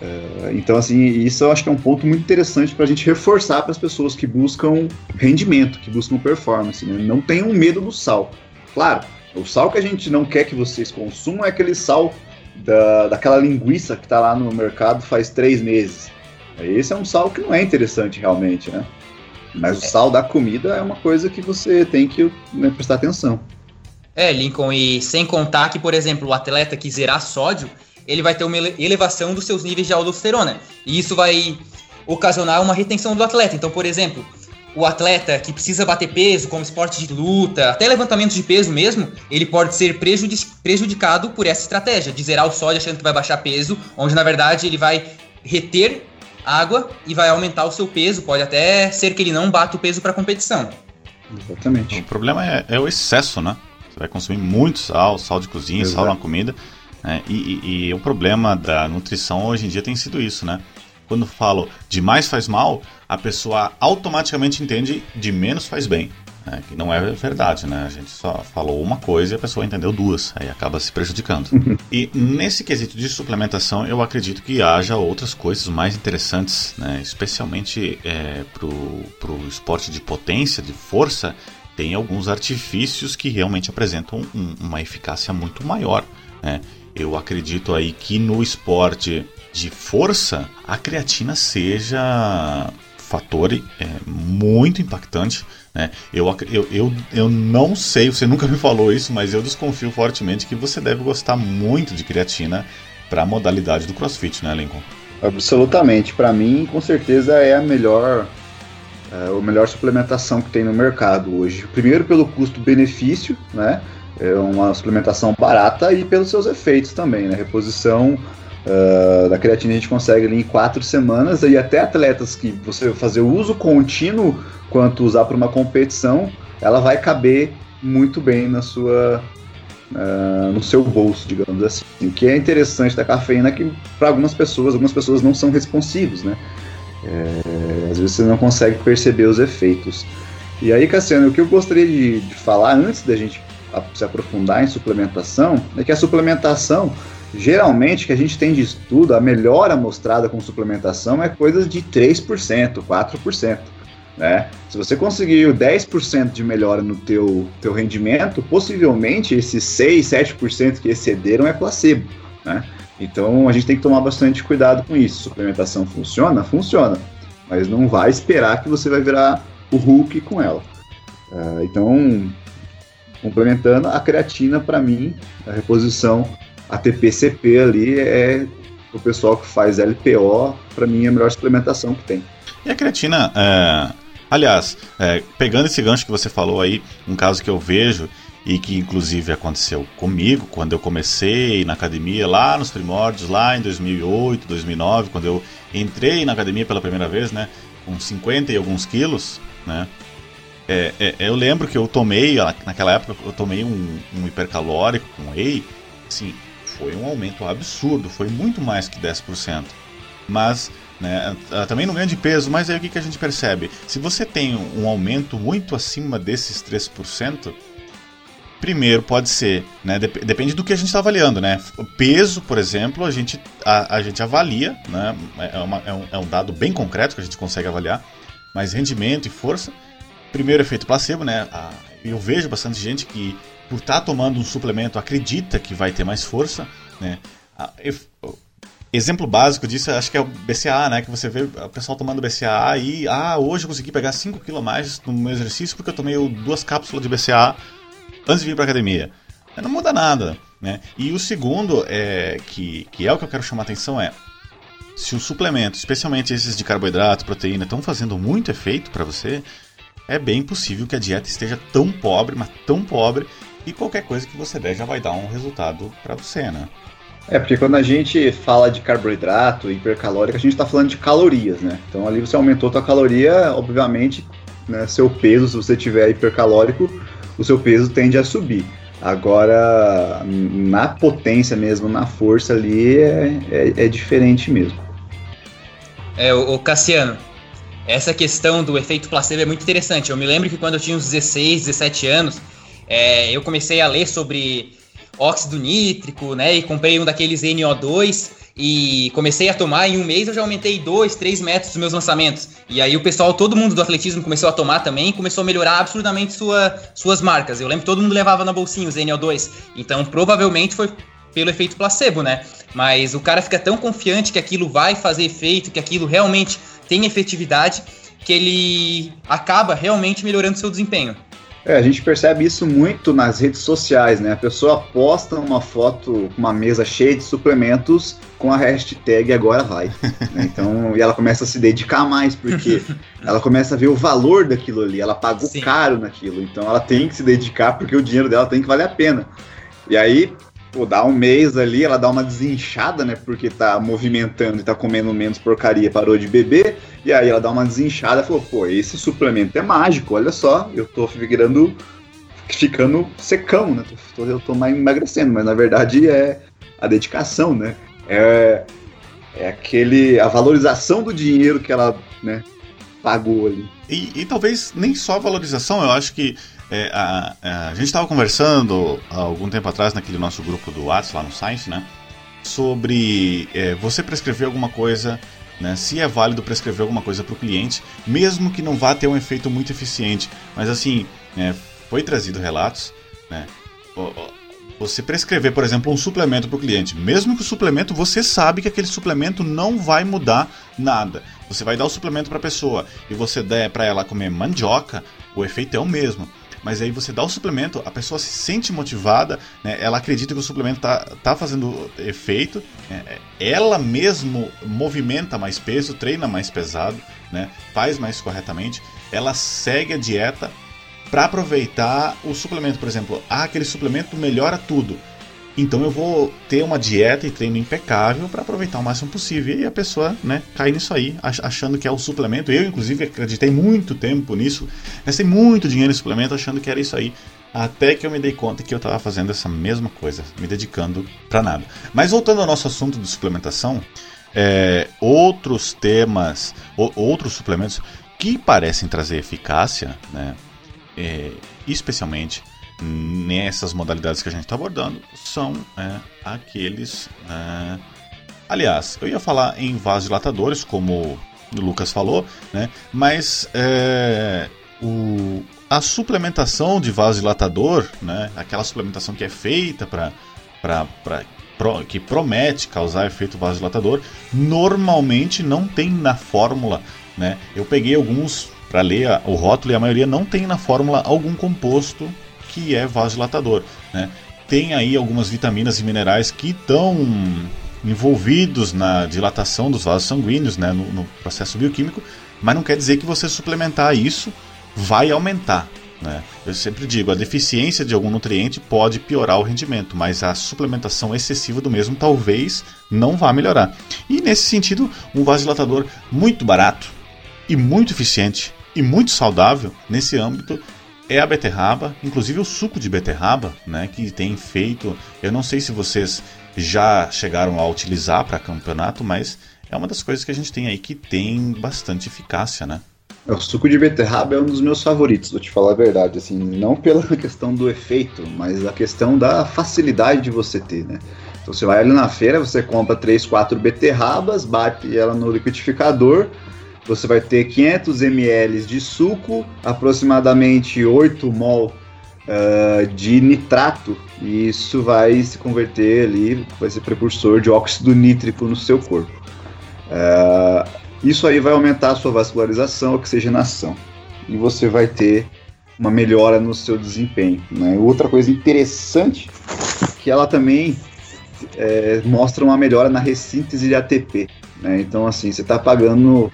É, então, assim, isso eu acho que é um ponto muito interessante para a gente reforçar para as pessoas que buscam rendimento, que buscam performance. Né? Não tenham medo do sal. Claro, o sal que a gente não quer que vocês consumam é aquele sal da, daquela linguiça que está lá no mercado faz três meses. Esse é um sal que não é interessante realmente, né? Mas o sal da comida é uma coisa que você tem que né, prestar atenção. É, Lincoln, e sem contar que, por exemplo, o atleta que zerar sódio, ele vai ter uma elevação dos seus níveis de aldosterona. E isso vai ocasionar uma retenção do atleta. Então, por exemplo, o atleta que precisa bater peso, como esporte de luta, até levantamento de peso mesmo, ele pode ser prejudicado por essa estratégia, de zerar o sódio achando que vai baixar peso, onde na verdade ele vai reter água e vai aumentar o seu peso. Pode até ser que ele não bata o peso para competição. Exatamente. O problema é, é, o excesso, né? Você vai consumir muito sal, sal de cozinha, Exato. sal na comida. Né? E, e, e, o problema da nutrição hoje em dia tem sido isso, né? Quando falo de mais faz mal, a pessoa automaticamente entende de menos faz bem. Né, que não é verdade, né? A gente só falou uma coisa e a pessoa entendeu duas, aí acaba se prejudicando. e nesse quesito de suplementação, eu acredito que haja outras coisas mais interessantes, né? Especialmente é, pro, pro esporte de potência, de força, tem alguns artifícios que realmente apresentam um, uma eficácia muito maior, né? Eu acredito aí que no esporte de força, a creatina seja fator é, muito impactante. Né? Eu, eu, eu, eu não sei, você nunca me falou isso, mas eu desconfio fortemente que você deve gostar muito de creatina para a modalidade do crossfit, né, Lincoln? Absolutamente. Para mim, com certeza, é a melhor, é, a melhor suplementação que tem no mercado hoje. Primeiro, pelo custo-benefício, né? É uma suplementação barata e pelos seus efeitos também, né? Reposição Uh, da creatina a gente consegue ali em quatro semanas e até atletas que você fazer uso contínuo quanto usar para uma competição, ela vai caber muito bem na sua uh, no seu bolso, digamos assim. O que é interessante da cafeína é que para algumas pessoas, algumas pessoas não são responsivos, né? É, às vezes você não consegue perceber os efeitos. E aí, Cassiano, o que eu gostaria de, de falar antes da gente se aprofundar em suplementação é que a suplementação Geralmente, que a gente tem de estudo, a melhora mostrada com suplementação é coisa de 3%, 4%. Né? Se você conseguir 10% de melhora no teu, teu rendimento, possivelmente esses 6, 7% que excederam é placebo. Né? Então a gente tem que tomar bastante cuidado com isso. Suplementação funciona? Funciona. Mas não vai esperar que você vai virar o Hulk com ela. Uh, então, complementando, a creatina, para mim, a reposição a TPCP ali é o pessoal que faz LPO, para mim é a melhor suplementação que tem. E a creatina, é... aliás, é, pegando esse gancho que você falou aí, um caso que eu vejo e que inclusive aconteceu comigo quando eu comecei na academia lá nos primórdios, lá em 2008, 2009, quando eu entrei na academia pela primeira vez, né, com 50 e alguns quilos, né, é, é, eu lembro que eu tomei, naquela época, eu tomei um, um hipercalórico com whey, assim, foi um aumento absurdo, foi muito mais que 10%. Mas né, também não ganha de peso, mas aí o que, que a gente percebe? Se você tem um aumento muito acima desses 3%, primeiro pode ser, né, dep depende do que a gente está avaliando, né? Peso, por exemplo, a gente, a, a gente avalia, né? É, uma, é, um, é um dado bem concreto que a gente consegue avaliar, mas rendimento e força, primeiro efeito placebo, né? eu vejo bastante gente que por estar tá tomando um suplemento, acredita que vai ter mais força, né? Exemplo básico disso, acho que é o BCA, né? Que você vê o pessoal tomando BCA e, ah, hoje eu consegui pegar 5 kg mais no meu exercício porque eu tomei duas cápsulas de BCA antes de vir para academia. Não muda nada, né? E o segundo, é, que, que é o que eu quero chamar a atenção, é se o suplemento, especialmente esses de carboidrato, proteína, estão fazendo muito efeito para você, é bem possível que a dieta esteja tão pobre, mas tão pobre, e qualquer coisa que você der já vai dar um resultado para você, né? É, porque quando a gente fala de carboidrato, hipercalórico, a gente está falando de calorias, né? Então ali você aumentou a caloria, obviamente, né, seu peso, se você tiver hipercalórico, o seu peso tende a subir. Agora, na potência mesmo, na força ali, é, é, é diferente mesmo. É, o Cassiano, essa questão do efeito placebo é muito interessante. Eu me lembro que quando eu tinha uns 16, 17 anos, é, eu comecei a ler sobre óxido nítrico, né? E comprei um daqueles NO2 e comecei a tomar. Em um mês eu já aumentei 2, 3 metros dos meus lançamentos. E aí o pessoal, todo mundo do atletismo começou a tomar também e começou a melhorar absurdamente sua, suas marcas. Eu lembro que todo mundo levava na bolsinha os NO2. Então provavelmente foi pelo efeito placebo, né? Mas o cara fica tão confiante que aquilo vai fazer efeito, que aquilo realmente tem efetividade, que ele acaba realmente melhorando seu desempenho. É, a gente percebe isso muito nas redes sociais, né? A pessoa posta uma foto com uma mesa cheia de suplementos com a hashtag agora vai. Né? Então, e ela começa a se dedicar mais, porque ela começa a ver o valor daquilo ali, ela pagou Sim. caro naquilo, então ela tem que se dedicar porque o dinheiro dela tem que valer a pena. E aí, pô, dá um mês ali, ela dá uma desinchada, né? Porque tá movimentando e tá comendo menos porcaria, parou de beber. E aí ela dá uma desinchada e falou, pô, esse suplemento é mágico, olha só, eu tô virando. ficando secão, né? Eu tô mais emagrecendo, mas na verdade é a dedicação, né? É, é aquele. a valorização do dinheiro que ela, né, pagou ali. e, e, talvez nem só valorização, eu acho que é, a, a, gente estava conversando há algum tempo atrás naquele nosso grupo do WhatsApp lá no Science, né? Sobre é, você prescrever alguma coisa, né? Se é válido prescrever alguma coisa para o cliente, mesmo que não vá ter um efeito muito eficiente. Mas assim, é, foi trazido relatos, né? Você prescrever, por exemplo, um suplemento para o cliente, mesmo que o suplemento você sabe que aquele suplemento não vai mudar nada. Você vai dar o suplemento para a pessoa e você der para ela comer mandioca, o efeito é o mesmo mas aí você dá o suplemento, a pessoa se sente motivada, né? ela acredita que o suplemento tá, tá fazendo efeito, né? ela mesmo movimenta mais peso, treina mais pesado, né? faz mais corretamente, ela segue a dieta para aproveitar o suplemento, por exemplo, ah, aquele suplemento melhora tudo. Então eu vou ter uma dieta e treino impecável para aproveitar o máximo possível. E a pessoa né, cai nisso aí, achando que é o suplemento. Eu, inclusive, acreditei muito tempo nisso. Gastei muito dinheiro em suplemento achando que era isso aí. Até que eu me dei conta que eu estava fazendo essa mesma coisa, me dedicando para nada. Mas voltando ao nosso assunto de suplementação, é, outros temas, ou, outros suplementos que parecem trazer eficácia, né, é, especialmente nessas modalidades que a gente está abordando são é, aqueles. É... Aliás, eu ia falar em vasodilatadores, como o Lucas falou, né? mas é, o, a suplementação de vasodilatador, né? aquela suplementação que é feita para Pro, que promete causar efeito vasodilatador, normalmente não tem na fórmula. Né? Eu peguei alguns para ler o rótulo e a maioria não tem na fórmula algum composto que é vasodilatador. Né? Tem aí algumas vitaminas e minerais que estão envolvidos na dilatação dos vasos sanguíneos, né, no, no, processo bioquímico, mas não quer dizer que você suplementar isso vai aumentar. Né? Eu sempre digo, a deficiência de algum nutriente pode piorar o rendimento, mas a suplementação excessiva do mesmo talvez não vá melhorar. E nesse sentido, um vasodilatador muito barato e muito eficiente e muito saudável nesse âmbito é a beterraba, inclusive o suco de beterraba, né, que tem feito. Eu não sei se vocês já chegaram a utilizar para campeonato, mas é uma das coisas que a gente tem aí que tem bastante eficácia, né? É, o suco de beterraba é um dos meus favoritos, vou te falar a verdade, assim, não pela questão do efeito, mas a questão da facilidade de você ter, né? Então você vai ali na feira, você compra 3, 4 beterrabas, bate ela no liquidificador, você vai ter 500 ml de suco, aproximadamente 8 mol uh, de nitrato, e isso vai se converter ali, vai ser precursor de óxido nítrico no seu corpo. Uh, isso aí vai aumentar a sua vascularização, oxigenação, e você vai ter uma melhora no seu desempenho. Né? Outra coisa interessante que ela também é, mostra uma melhora na ressíntese de ATP. Né? Então, assim, você está pagando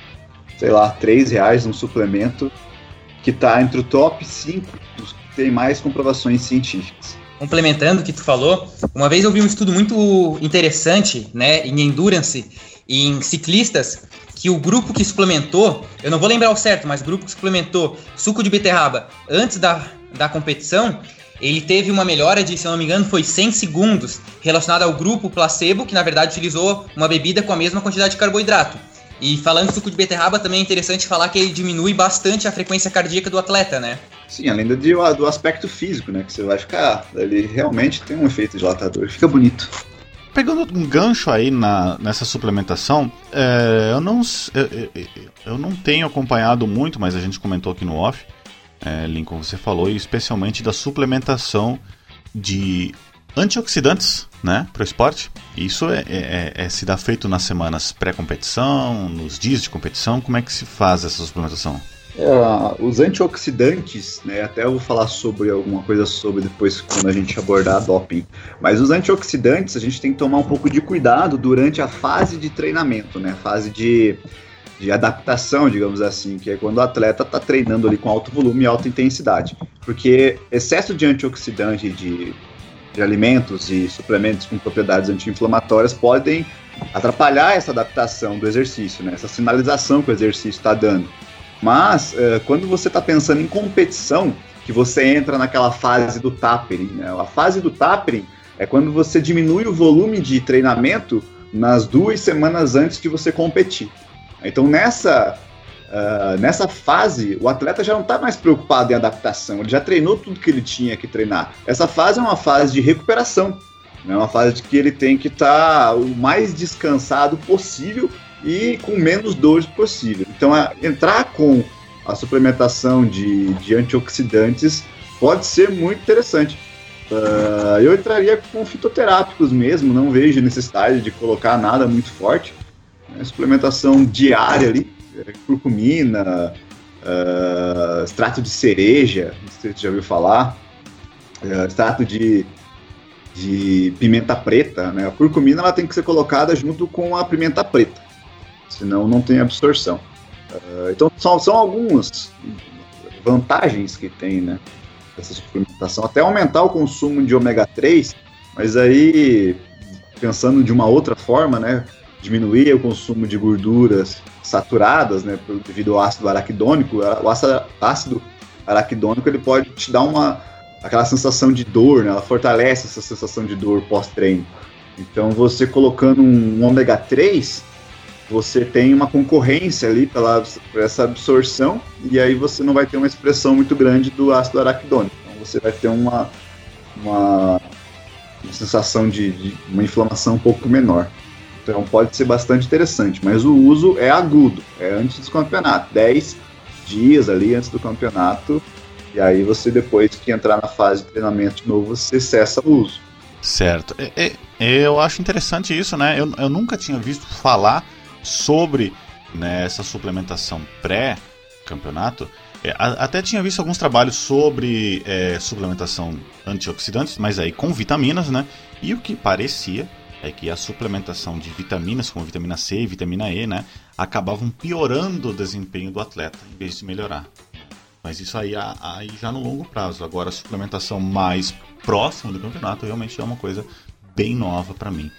sei lá, 3 reais um suplemento que está entre o top 5 dos que tem mais comprovações científicas. Complementando o que tu falou, uma vez eu vi um estudo muito interessante, né, em endurance, em ciclistas, que o grupo que suplementou, eu não vou lembrar o certo, mas o grupo que suplementou suco de beterraba antes da, da competição, ele teve uma melhora de, se eu não me engano, foi 100 segundos, relacionada ao grupo placebo, que na verdade utilizou uma bebida com a mesma quantidade de carboidrato. E falando do suco de beterraba, também é interessante falar que ele diminui bastante a frequência cardíaca do atleta, né? Sim, além do, do aspecto físico, né? Que você vai ficar. Ele realmente tem um efeito dilatador, fica bonito. Pegando um gancho aí na, nessa suplementação, é, eu, não, eu, eu, não tenho acompanhado muito, mas a gente comentou aqui no off, é, Lincoln, você falou, especialmente da suplementação de antioxidantes né, para o esporte. Isso é, é, é, se dá feito nas semanas pré-competição, nos dias de competição. Como é que se faz essa suplementação? É, os antioxidantes, né, até eu vou falar sobre alguma coisa sobre depois quando a gente abordar a doping. Mas os antioxidantes a gente tem que tomar um pouco de cuidado durante a fase de treinamento, né, fase de, de adaptação, digamos assim, que é quando o atleta está treinando ali com alto volume e alta intensidade. Porque excesso de antioxidante de de alimentos e suplementos com propriedades anti-inflamatórias podem atrapalhar essa adaptação do exercício, né? essa sinalização que o exercício está dando. Mas uh, quando você está pensando em competição, que você entra naquela fase do tapering, né? a fase do tapering é quando você diminui o volume de treinamento nas duas semanas antes de você competir. Então nessa Uh, nessa fase, o atleta já não está mais preocupado em adaptação, ele já treinou tudo que ele tinha que treinar. Essa fase é uma fase de recuperação, é né? uma fase de que ele tem que estar tá o mais descansado possível e com menos dores possível. Então, entrar com a suplementação de, de antioxidantes pode ser muito interessante. Uh, eu entraria com fitoterápicos mesmo, não vejo necessidade de colocar nada muito forte. Né? Suplementação diária ali, curcumina, uh, extrato de cereja, não sei se você já ouviu falar, uh, extrato de, de pimenta preta. Né? A curcumina ela tem que ser colocada junto com a pimenta preta, senão não tem absorção. Uh, então são, são algumas vantagens que tem, né? essa suplementação, até aumentar o consumo de ômega 3, mas aí, pensando de uma outra forma, né, diminuir o consumo de gorduras saturadas, né, devido ao ácido araquidônico, o ácido araquidônico ele pode te dar uma aquela sensação de dor, né, ela fortalece essa sensação de dor pós-treino. Então, você colocando um ômega 3, você tem uma concorrência ali pela, por essa absorção e aí você não vai ter uma expressão muito grande do ácido araquidônico. Então você vai ter uma, uma, uma sensação de, de, uma inflamação um pouco menor. Então pode ser bastante interessante, mas o uso é agudo, é antes do campeonato, 10 dias ali antes do campeonato, e aí você depois que entrar na fase de treinamento de novo, você cessa o uso. Certo. Eu acho interessante isso, né? Eu, eu nunca tinha visto falar sobre né, essa suplementação pré-campeonato. É, até tinha visto alguns trabalhos sobre é, suplementação antioxidantes, mas aí com vitaminas, né? E o que parecia é que a suplementação de vitaminas, como vitamina C e vitamina E, né, acabavam piorando o desempenho do atleta em vez de melhorar. Mas isso aí, aí já no longo prazo. Agora, a suplementação mais próxima do campeonato realmente é uma coisa bem nova para mim.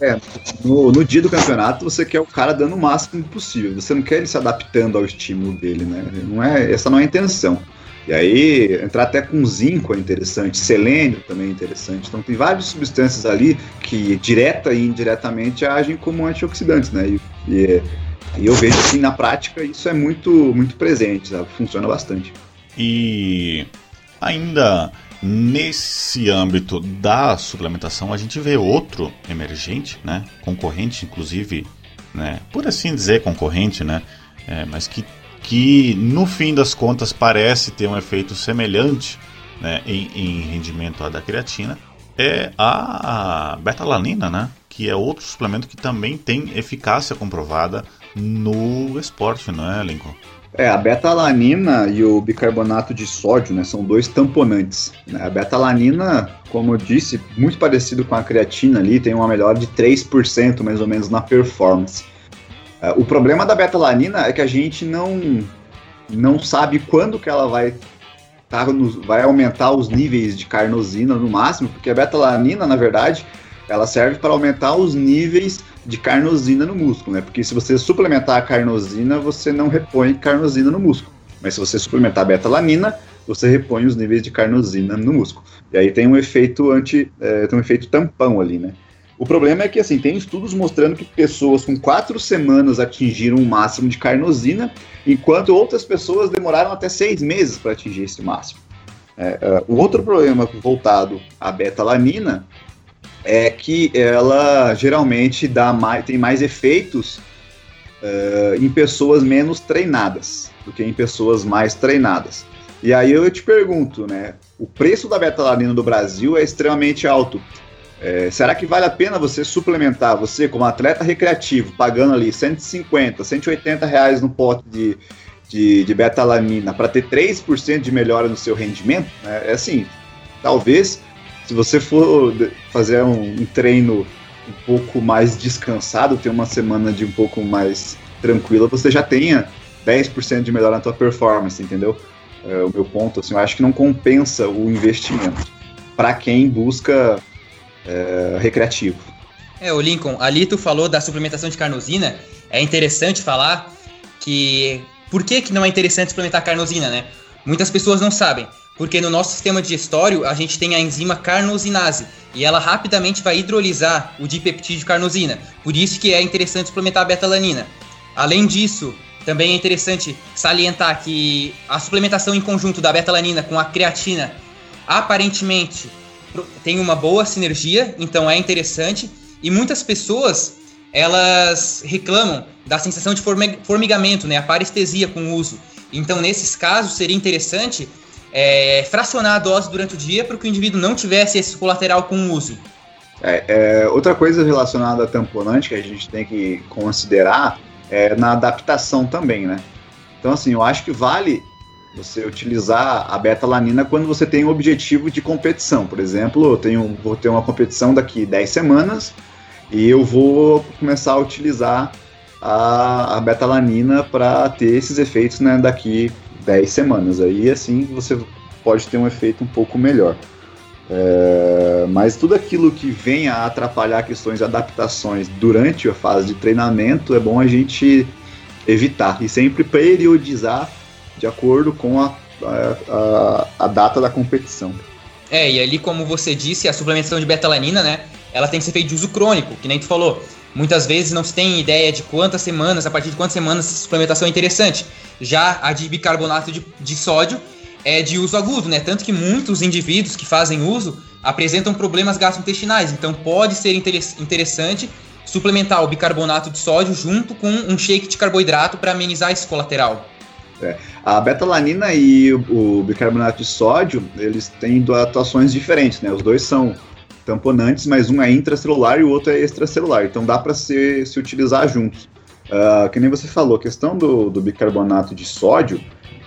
É, no, no, dia do campeonato você quer o cara dando o máximo possível. Você não quer ele se adaptando ao estímulo dele, né? Não é, essa não é a intenção. E aí, entrar até com zinco é interessante, selênio também é interessante. Então, tem várias substâncias ali que, direta e indiretamente, agem como antioxidantes, né? E, e, e eu vejo que, na prática, isso é muito, muito presente, sabe? Funciona bastante. E ainda Nesse âmbito da suplementação, a gente vê outro emergente, né, concorrente, inclusive, né, por assim dizer, concorrente, né, é, mas que, que no fim das contas parece ter um efeito semelhante né, em, em rendimento à da creatina, é a betalanina, né, que é outro suplemento que também tem eficácia comprovada no esporte, não é, Lincoln? É, a betalanina e o bicarbonato de sódio, né, são dois tamponantes. Né? A betalanina, como eu disse, muito parecido com a creatina ali, tem uma melhora de 3% mais ou menos na performance. É, o problema da betalanina é que a gente não, não sabe quando que ela vai, tá vai aumentar os níveis de carnosina no máximo, porque a betalanina, na verdade, ela serve para aumentar os níveis de carnosina no músculo, né? Porque se você suplementar a carnosina, você não repõe carnosina no músculo. Mas se você suplementar a betalanina, você repõe os níveis de carnosina no músculo. E aí tem um efeito anti, é, tem um efeito tampão ali, né? O problema é que assim tem estudos mostrando que pessoas com quatro semanas atingiram o máximo de carnosina, enquanto outras pessoas demoraram até seis meses para atingir esse máximo. É, uh, o outro problema voltado à betalanina é que ela geralmente dá mais, tem mais efeitos uh, em pessoas menos treinadas do que em pessoas mais treinadas. E aí eu te pergunto, né? O preço da betalanina no Brasil é extremamente alto. É, será que vale a pena você suplementar, você como atleta recreativo, pagando ali 150, 180 reais no pote de, de, de betalanina para ter 3% de melhora no seu rendimento? É, é assim, talvez se você for fazer um, um treino um pouco mais descansado, ter uma semana de um pouco mais tranquila, você já tenha 10% de melhora na tua performance, entendeu? É, o meu ponto, assim, eu acho que não compensa o investimento para quem busca é, recreativo. É, o Lincoln, ali tu falou da suplementação de carnosina, é interessante falar que por que, que não é interessante suplementar carnosina, né? Muitas pessoas não sabem. Porque no nosso sistema digestório a gente tem a enzima carnosinase e ela rapidamente vai hidrolisar o dipeptídeo carnosina. Por isso que é interessante suplementar a betalanina. Além disso, Também é interessante salientar que a suplementação em conjunto da betalanina com a creatina aparentemente tem uma boa sinergia, então é interessante. E muitas pessoas elas reclamam da sensação de formigamento, né, a parestesia com o uso. Então, nesses casos, seria interessante é, fracionar a dose durante o dia para que o indivíduo não tivesse esse colateral com o uso. É, é, outra coisa relacionada a tamponante que a gente tem que considerar é na adaptação também, né? Então, assim, eu acho que vale você utilizar a beta-alanina quando você tem um objetivo de competição. Por exemplo, eu tenho, vou ter uma competição daqui 10 semanas e eu vou começar a utilizar a, a beta-alanina para ter esses efeitos né, daqui 10 semanas. Aí, assim, você pode ter um efeito um pouco melhor. É, mas tudo aquilo que venha a atrapalhar questões de adaptações durante a fase de treinamento é bom a gente evitar e sempre periodizar de acordo com a, a, a, data da competição. É, e ali, como você disse, a suplementação de betalanina, né? Ela tem que ser feita de uso crônico, que nem tu falou. Muitas vezes não se tem ideia de quantas semanas, a partir de quantas semanas essa suplementação é interessante. Já a de bicarbonato de, de sódio é de uso agudo, né? Tanto que muitos indivíduos que fazem uso apresentam problemas gastrointestinais. Então pode ser interessante suplementar o bicarbonato de sódio junto com um shake de carboidrato para amenizar esse colateral. É. A betalanina e o, bicarbonato de sódio, eles têm atuações diferentes, né? Os dois são tamponantes, mas um é intracelular e o outro é extracelular. Então dá para se, se utilizar juntos. Uh, que nem você falou, a questão do, do bicarbonato de sódio,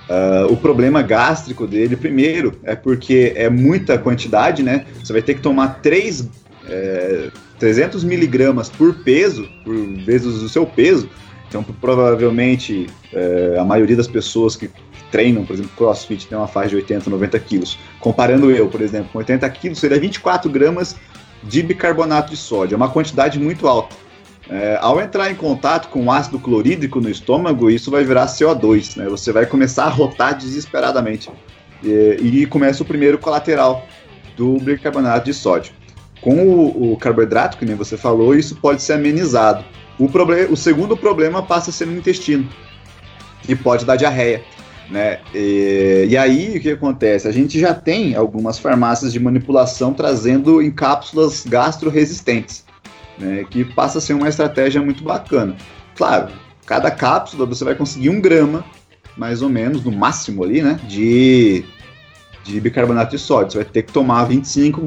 uh, o problema gástrico dele, primeiro, é porque é muita quantidade, né? Você vai ter que tomar 3, é, 300 miligramas por peso, por vezes o seu peso, então, provavelmente, é, a maioria das pessoas que treinam, por exemplo, crossfit, tem uma faixa de 80, 90 quilos. Comparando eu, por exemplo, com 80 quilos, seria 24 gramas de bicarbonato de sódio. É uma quantidade muito alta. É, ao entrar em contato com ácido clorídrico no estômago, isso vai virar CO2. Né? Você vai começar a rotar desesperadamente. E, e começa o primeiro colateral do bicarbonato de sódio. Com o, o carboidrato, que nem você falou, isso pode ser amenizado. O, problema, o segundo problema passa a ser no intestino e pode dar diarreia. Né? E, e, aí o que acontece? A gente já tem algumas farmácias de manipulação trazendo em cápsulas gastro-resistentes, né? que passa a ser uma estratégia muito bacana. Claro, cada cápsula você vai conseguir um grama, mais ou menos, no máximo ali, né? De, de bicarbonato de sódio. Você vai ter que tomar 25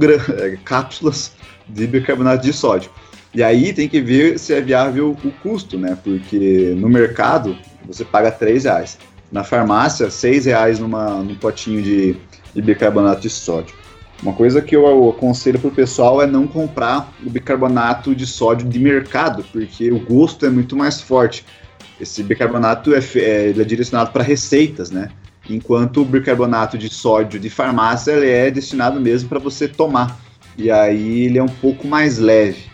cápsulas de bicarbonato de sódio. E aí tem que ver se é viável o custo, né? Porque no mercado você paga 3 reais. Na farmácia, 6 reais numa, num potinho de, de bicarbonato de sódio. Uma coisa que eu aconselho para o pessoal é não comprar o bicarbonato de sódio de mercado, porque o gosto é muito mais forte. Esse bicarbonato é, é, é direcionado para receitas, né? Enquanto o bicarbonato de sódio de farmácia ele é destinado mesmo para você tomar. E aí ele é um pouco mais leve.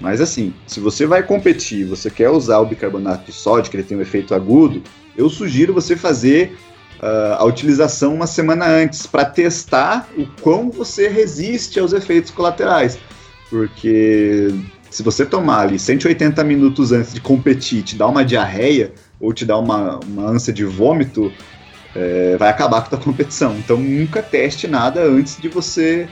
Mas assim, se você vai competir, você quer usar o bicarbonato de sódio, que ele tem um efeito agudo, eu sugiro você fazer uh, a utilização uma semana antes para testar o quão você resiste aos efeitos colaterais. Porque se você tomar ali 180 minutos antes de competir, te dar uma diarreia ou te dar uma, uma ânsia de vômito, é, vai acabar com a competição. Então nunca teste nada antes de você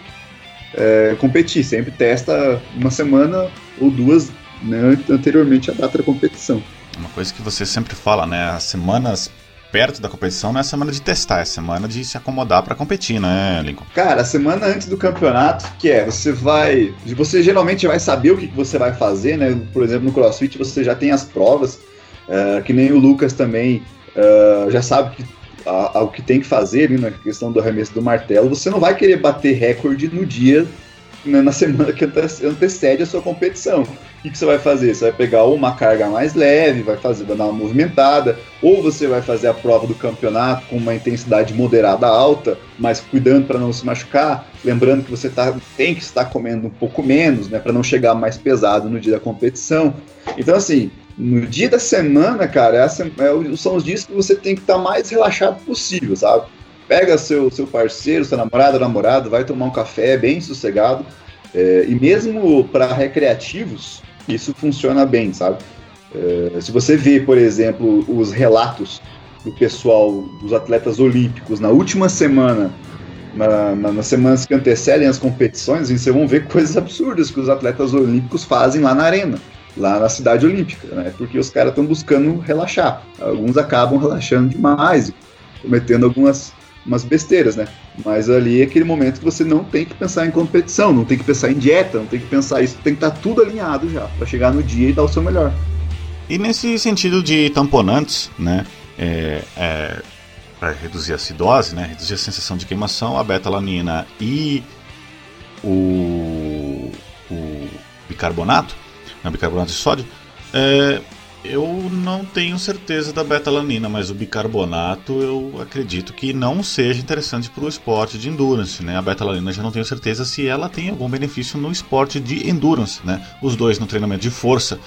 é, competir. Sempre testa uma semana ou duas né, anteriormente à data da competição. Uma coisa que você sempre fala, né? As semanas perto da competição não é semana de testar, é semana de se acomodar para competir, né, Lincoln? Cara, a semana antes do campeonato, que é, você vai. Você geralmente vai saber o que você vai fazer, né? Por exemplo, no CrossFit você já tem as provas, uh, que nem o Lucas também uh, já sabe que o que tem que fazer na questão do arremesso do martelo, você não vai querer bater recorde no dia, né, na semana que antecede a sua competição. O que, que, você vai fazer? Você vai pegar uma carga mais leve, vai fazer, vai dar uma movimentada, ou você vai fazer a prova do campeonato com uma intensidade moderada alta, mas cuidando para não se machucar, lembrando que você tá, tem que estar comendo um pouco menos, né, para não chegar mais pesado no dia da competição. Então, assim, no dia da semana, cara, essa, é, são os dias que você tem que estar tá mais relaxado possível, sabe? Pega seu, seu parceiro, namorada, namorado, vai tomar um café bem sossegado. É, e mesmo para recreativos, isso funciona bem, sabe? É, se você vê, por exemplo, os relatos do pessoal, dos atletas olímpicos, na última semana, na, na, nas semanas que antecedem as competições, você vão ver coisas absurdas que os atletas olímpicos fazem lá na arena, lá na cidade olímpica, né? Porque os caras estão buscando relaxar. Alguns acabam relaxando demais, cometendo algumas umas besteiras, né? Mas ali é aquele momento que você não tem que pensar em competição, não tem que pensar em dieta, não tem que pensar isso, tem que estar tá tudo alinhado já para chegar no dia e dar o seu melhor. E nesse sentido de tamponantes, né? É, é, para reduzir a acidose, né? Reduzir a sensação de queimação, a betalanina e o, o bicarbonato, né, bicarbonato de sódio, é, eu não tenho certeza da betalanina, mas o bicarbonato eu acredito que não seja interessante para o esporte de endurance, né? A betalanina já não tenho certeza se ela tem algum benefício no esporte de endurance, né? Os dois no treinamento de força,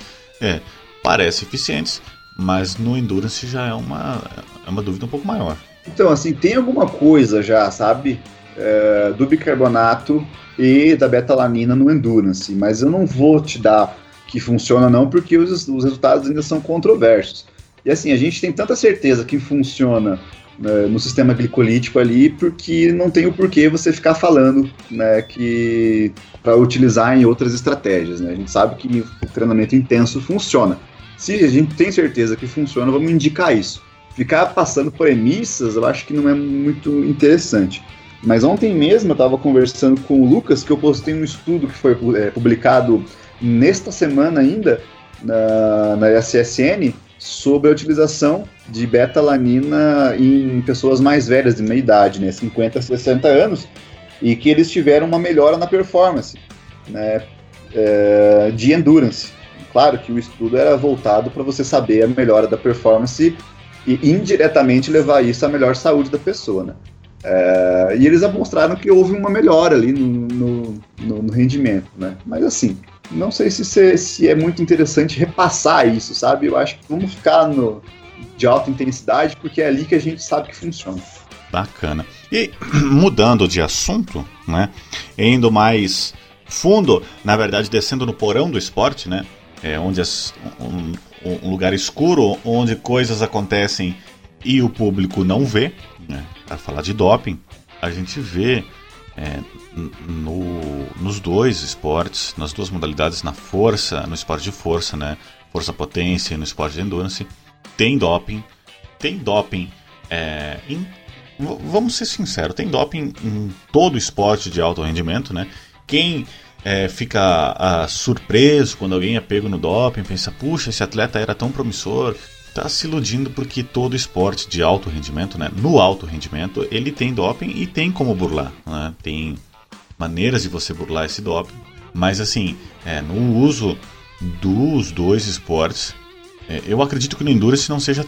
é, parecem eficientes, mas no endurance já é uma, é uma dúvida um pouco maior. Então, assim, tem alguma coisa já, sabe, é, do bicarbonato e da betalanina no endurance, mas eu não vou te dar que funciona não, porque os, os resultados ainda são controversos. E assim, a gente tem tanta certeza que funciona né, no sistema glicolítico ali, porque não tem o porquê você ficar falando né, que para utilizar em outras estratégias. Né? A gente sabe que o treinamento intenso funciona. Se a gente tem certeza que funciona, vamos indicar isso. Ficar passando premissas, eu acho que não é muito interessante. Mas ontem mesmo eu estava conversando com o Lucas, que eu postei um estudo que foi é, publicado nesta semana ainda, na, na SSN, sobre a utilização de betalanina em pessoas mais velhas, de meia idade, né, 50, 60 anos, e que eles tiveram uma melhora na performance né, é, de endurance. Claro que o estudo era voltado para você saber a melhora da performance e indiretamente levar isso à melhor saúde da pessoa. Né? É, e eles mostraram que houve uma melhora ali no, no, no, no rendimento. Né? Mas assim, não sei se, se, se, é muito interessante repassar isso, sabe? Eu acho que vamos ficar no, de alta intensidade, porque é ali que a gente sabe que funciona. Bacana. E mudando de assunto, né? Indo mais fundo, na verdade, descendo no porão do esporte, né? É onde as, um, um lugar escuro, onde coisas acontecem e o público não vê, né? Para falar de doping, a gente vê é, no, nos dois esportes, nas duas modalidades, na força, no esporte de força, né? Força potência e no esporte de endurance, tem doping. Tem doping é, em, vamos ser sinceros, tem doping em todo esporte de alto rendimento, né? Quem é, fica ah, surpreso quando alguém é pego no doping, pensa, puxa, esse atleta era tão promissor, está se iludindo porque todo esporte de alto rendimento, né, no alto rendimento, ele tem doping e tem como burlar. Né? Tem maneiras de você burlar esse doping, mas assim, é, no uso dos dois esportes, é, eu acredito que no Endurance não seja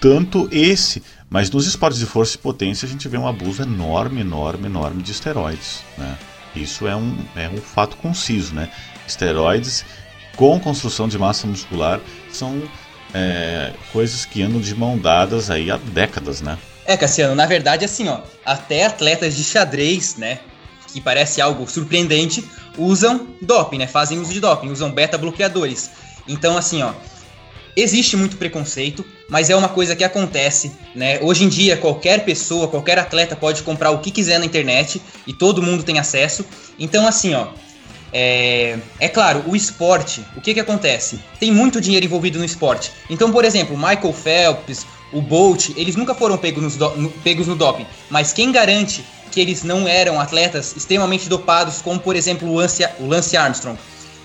tanto esse, mas nos esportes de força e potência a gente vê um abuso enorme, enorme, enorme de esteroides. Né? Isso é um, é um fato conciso. Né? Esteroides com construção de massa muscular são é, coisas que andam de mão dadas aí há décadas, né? É, Cassiano, na verdade, assim, ó, até atletas de xadrez, né, que parece algo surpreendente, usam doping, né, fazem uso de doping, usam beta-bloqueadores. Então, assim, ó, existe muito preconceito, mas é uma coisa que acontece, né? Hoje em dia, qualquer pessoa, qualquer atleta pode comprar o que quiser na internet e todo mundo tem acesso. Então, assim, ó, é, é claro, o esporte, o que que acontece? Tem muito dinheiro envolvido no esporte. Então, por exemplo, Michael Phelps, o Bolt, eles nunca foram pegos, no, pegos no doping. Mas quem garante que eles não eram atletas extremamente dopados, como por exemplo o Lance, o Lance Armstrong?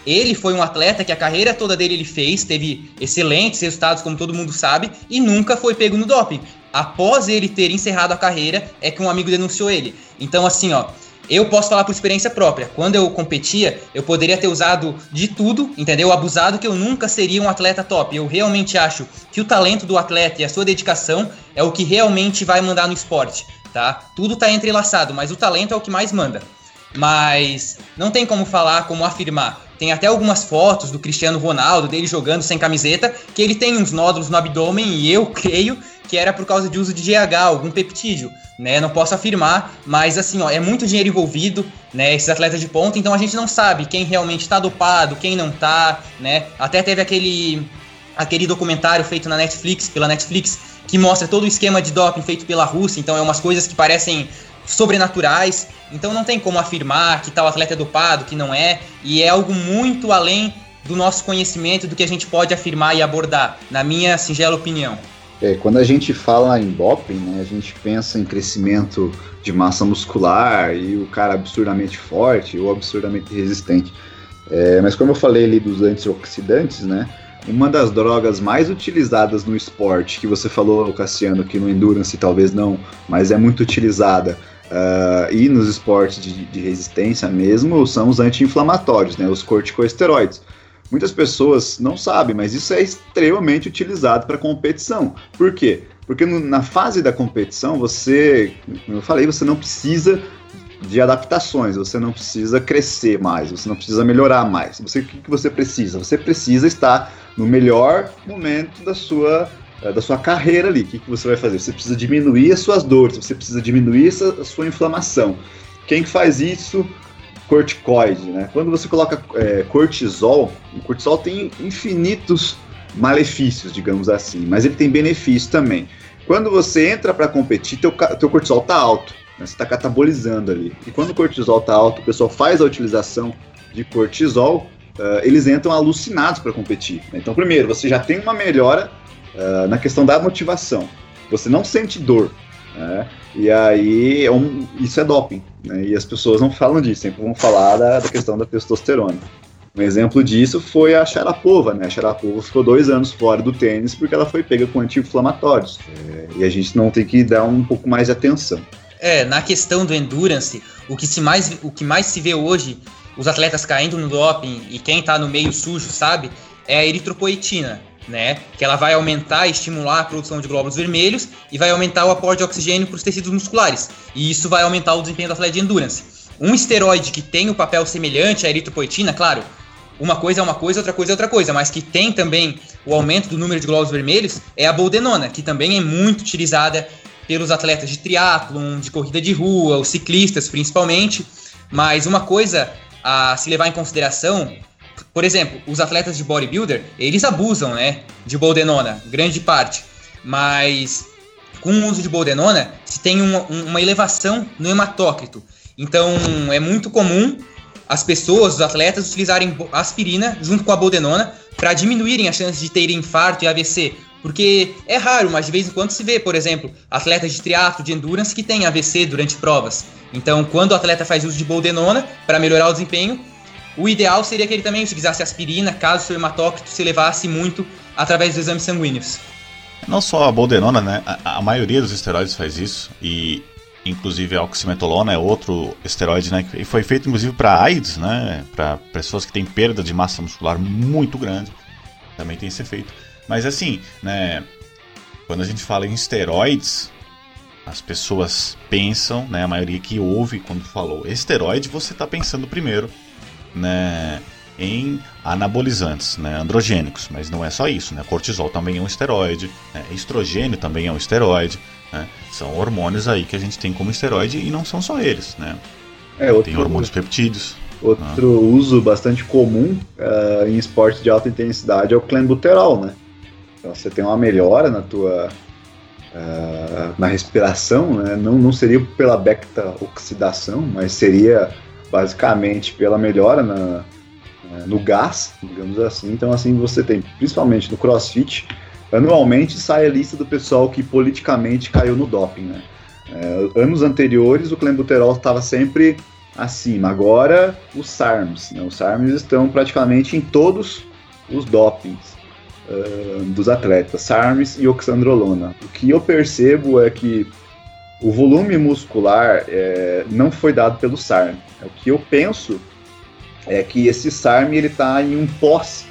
Ele foi um atleta que a carreira toda dele ele fez, teve excelentes resultados, como todo mundo sabe, e nunca foi pego no doping. Após ele ter encerrado a carreira, é que um amigo denunciou ele. Então, assim, ó, eu posso falar por experiência própria. Quando eu competia, eu poderia ter usado de tudo, entendeu? Abusado que eu nunca seria um atleta top. Eu realmente acho que o talento do atleta e a sua dedicação é o que realmente vai mandar no esporte, tá? Tudo tá entrelaçado, mas o talento é o que mais manda. Mas não tem como falar, como afirmar. Tem até algumas fotos do Cristiano Ronaldo, dele jogando sem camiseta, que ele tem uns nódulos no abdômen e eu creio que era por causa de uso de GH, algum peptídeo, né? Não posso afirmar, mas assim, ó, é muito dinheiro envolvido, né? Esses atletas de ponta, então a gente não sabe quem realmente está dopado, quem não tá, né? Até teve aquele aquele documentário feito na Netflix, pela Netflix, que mostra todo o esquema de doping feito pela Rússia, então é umas coisas que parecem sobrenaturais, então não tem como afirmar que tal atleta é dopado, que não é, e é algo muito além do nosso conhecimento, do que a gente pode afirmar e abordar, na minha singela opinião. É, quando a gente fala em doping, né, a gente pensa em crescimento de massa muscular e o cara absurdamente forte ou absurdamente resistente. É, mas como eu falei ali dos antioxidantes, né, uma das drogas mais utilizadas no esporte, que você falou, Cassiano, que no endurance talvez não, mas é muito utilizada, uh, e nos esportes de, de, resistência mesmo, são os anti-inflamatórios, né, os corticosteroides. Muitas pessoas não sabem, mas isso é extremamente utilizado para competição. Por quê? Porque no, na fase da competição, você, como eu falei, você não precisa de adaptações, você não precisa crescer mais, você não precisa melhorar mais. Você, o que, que você precisa? Você precisa estar no melhor momento da sua, eh, da sua carreira ali. O que, que você vai fazer? Você precisa diminuir as suas dores, você precisa diminuir a sua inflamação. Quem faz isso corticoide, né? Quando você coloca é, cortisol, o cortisol tem infinitos malefícios, digamos assim, mas ele tem benefício também. Quando você entra para competir, teu, teu cortisol tá alto, né? você está catabolizando ali. E quando o cortisol tá alto, o pessoal faz a utilização de cortisol, uh, eles entram alucinados para competir. Né? Então, primeiro, você já tem uma melhora uh, na questão da motivação. Você não sente dor, né? E aí, é um, isso é doping. Né? E as pessoas não falam disso, sempre vão falar da, da questão da testosterona. Um exemplo disso foi a Sharapova, né? A Sharapova ficou dois anos fora do tênis porque ela foi pega com anti-inflamatórios. É, e a gente não tem que dar um pouco mais de atenção. É, na questão do endurance, o que, se mais, o que mais se vê hoje, os atletas caindo no doping e quem tá no meio sujo, sabe, é a eritropoetina né? Que ela vai aumentar e estimular a produção de glóbulos vermelhos e vai aumentar o aporte de oxigênio para os tecidos musculares. E isso vai aumentar o desempenho do atleta de endurance. Um esteroide que tem o um papel semelhante à eritropoetina, claro, uma coisa é uma coisa, outra coisa é outra coisa, mas que tem também o aumento do número de glóbulos vermelhos é a boldenona, que também é muito utilizada pelos atletas de triatlon, de corrida de rua, os ciclistas principalmente. Mas uma coisa a se levar em consideração por exemplo, os atletas de bodybuilder, eles abusam, né, de boldenona, grande parte. Mas com o uso de boldenona, se tem uma, uma elevação no hematócrito. Então, é muito comum as pessoas, os atletas, utilizarem aspirina junto com a boldenona para diminuírem as chances de terem infarto e AVC. Porque é raro, mas de vez em quando se vê, por exemplo, atletas de triatlo, de endurance que têm AVC durante provas. Então, quando o atleta faz uso de boldenona para melhorar o desempenho, o ideal seria que ele também utilizasse aspirina caso seu hematócrito se elevasse muito através dos exames sanguíneos. Não só a boldenona, né? A, a maioria dos esteroides faz isso e inclusive a oximetolona é outro esteroide, né? E foi feito inclusive para AIDS, né? Para pessoas que têm perda de massa muscular muito grande, também tem esse efeito. Mas assim, né? Quando a gente fala em esteroides, as pessoas pensam, né? A maioria que ouve quando falou esteroide, você está pensando primeiro né, em anabolizantes, né, androgênicos, mas não é só isso, né? Cortisol também é um esteroide, né, estrogênio também é um esteroide, né? São hormônios aí que a gente tem como esteroide e não são só eles, né? É, outro, tem hormônios peptídeos. Outro né? uso bastante comum uh, em esportes de alta intensidade é o clenbuterol, né? Então você tem uma melhora na tua uh, na respiração, né? Não, não seria pela beta-oxidação, mas seria basicamente pela melhora na, no gás, digamos assim. Então, assim, você tem, principalmente no CrossFit, anualmente sai a lista do pessoal que politicamente caiu no doping, né? É, anos anteriores, o clenbuterol estava sempre acima. Agora, os SARMs. Né? Os SARMs estão praticamente em todos os dopings uh, dos atletas, SARMs e oxandrolona. O que eu percebo é que o volume muscular é, não foi dado pelo SARM. O que eu penso é que esse SARM ele está em um pós,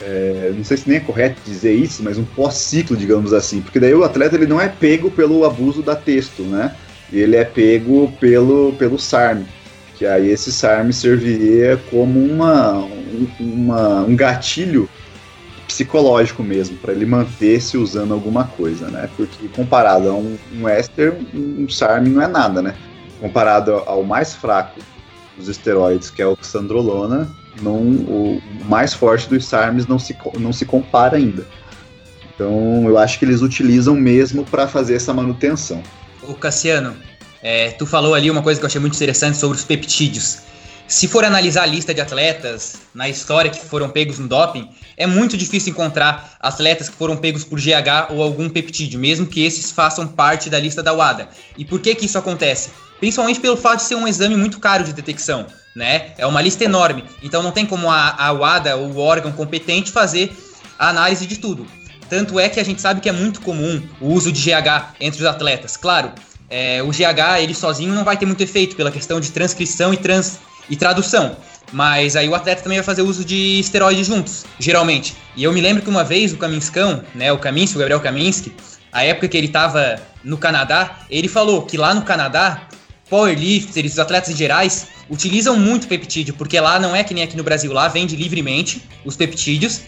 é, não sei se nem é correto dizer isso, mas um pós-ciclo, digamos assim, porque daí o atleta ele não é pego pelo abuso da texto, né? Ele é pego pelo, pelo SARM, que aí esse SARM serviria como uma, uma um gatilho psicológico mesmo, para ele manter-se usando alguma coisa, né? Porque comparado a um, um um, um SARM não é nada, né? Comparado ao mais fraco dos esteroides, que é a oxandrolona, não, o mais forte dos SARMs não se, não se compara ainda. Então eu acho que eles utilizam mesmo para fazer essa manutenção. O Cassiano, é, tu falou ali uma coisa que eu achei muito interessante sobre os peptídeos. Se for analisar a lista de atletas na história que foram pegos no doping, é muito difícil encontrar atletas que foram pegos por GH ou algum peptídeo, mesmo que esses façam parte da lista da WADA. E por que que isso acontece? Principalmente pelo fato de ser um exame muito caro de detecção, né? É uma lista enorme, então não tem como a, a WADA, o órgão competente, fazer a análise de tudo. Tanto é que a gente sabe que é muito comum o uso de GH entre os atletas. Claro, é, o GH ele sozinho não vai ter muito efeito pela questão de transcrição e, trans, e tradução. Mas aí o atleta também vai fazer uso de esteroides juntos, geralmente. E eu me lembro que uma vez o Kaminskan, né, o Kaminsky, o Gabriel Kaminsky, a época que ele estava no Canadá, ele falou que lá no Canadá, powerlifters, os atletas em gerais, utilizam muito peptídeo, porque lá não é que nem aqui no Brasil, lá vende livremente os peptídeos,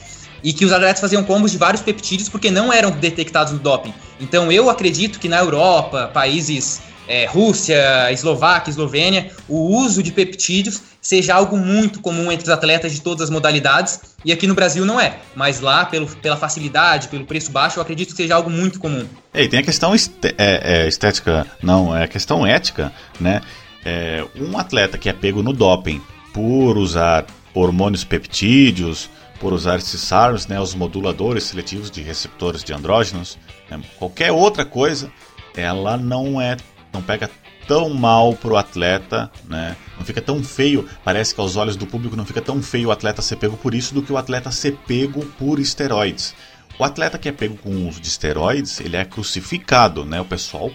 e que os atletas faziam combos de vários peptídeos porque não eram detectados no doping. Então eu acredito que na Europa, países é, Rússia, Eslováquia, Eslovênia, o uso de peptídeos seja algo muito comum entre os atletas de todas as modalidades, e aqui no Brasil não é, mas lá, pelo, pela facilidade, pelo preço baixo, eu acredito que seja algo muito comum. É, e tem a questão est é, é, estética, não, é a questão ética, né? É, um atleta que é pego no doping por usar hormônios peptídeos, por usar esses SARMs, né, os moduladores seletivos de receptores de andrógenos, né, qualquer outra coisa, ela não é, não pega tão mal pro atleta, né? Não fica tão feio, parece que aos olhos do público não fica tão feio o atleta ser pego por isso do que o atleta ser pego por esteroides. O atleta que é pego com o uso de esteroides, ele é crucificado, né? O pessoal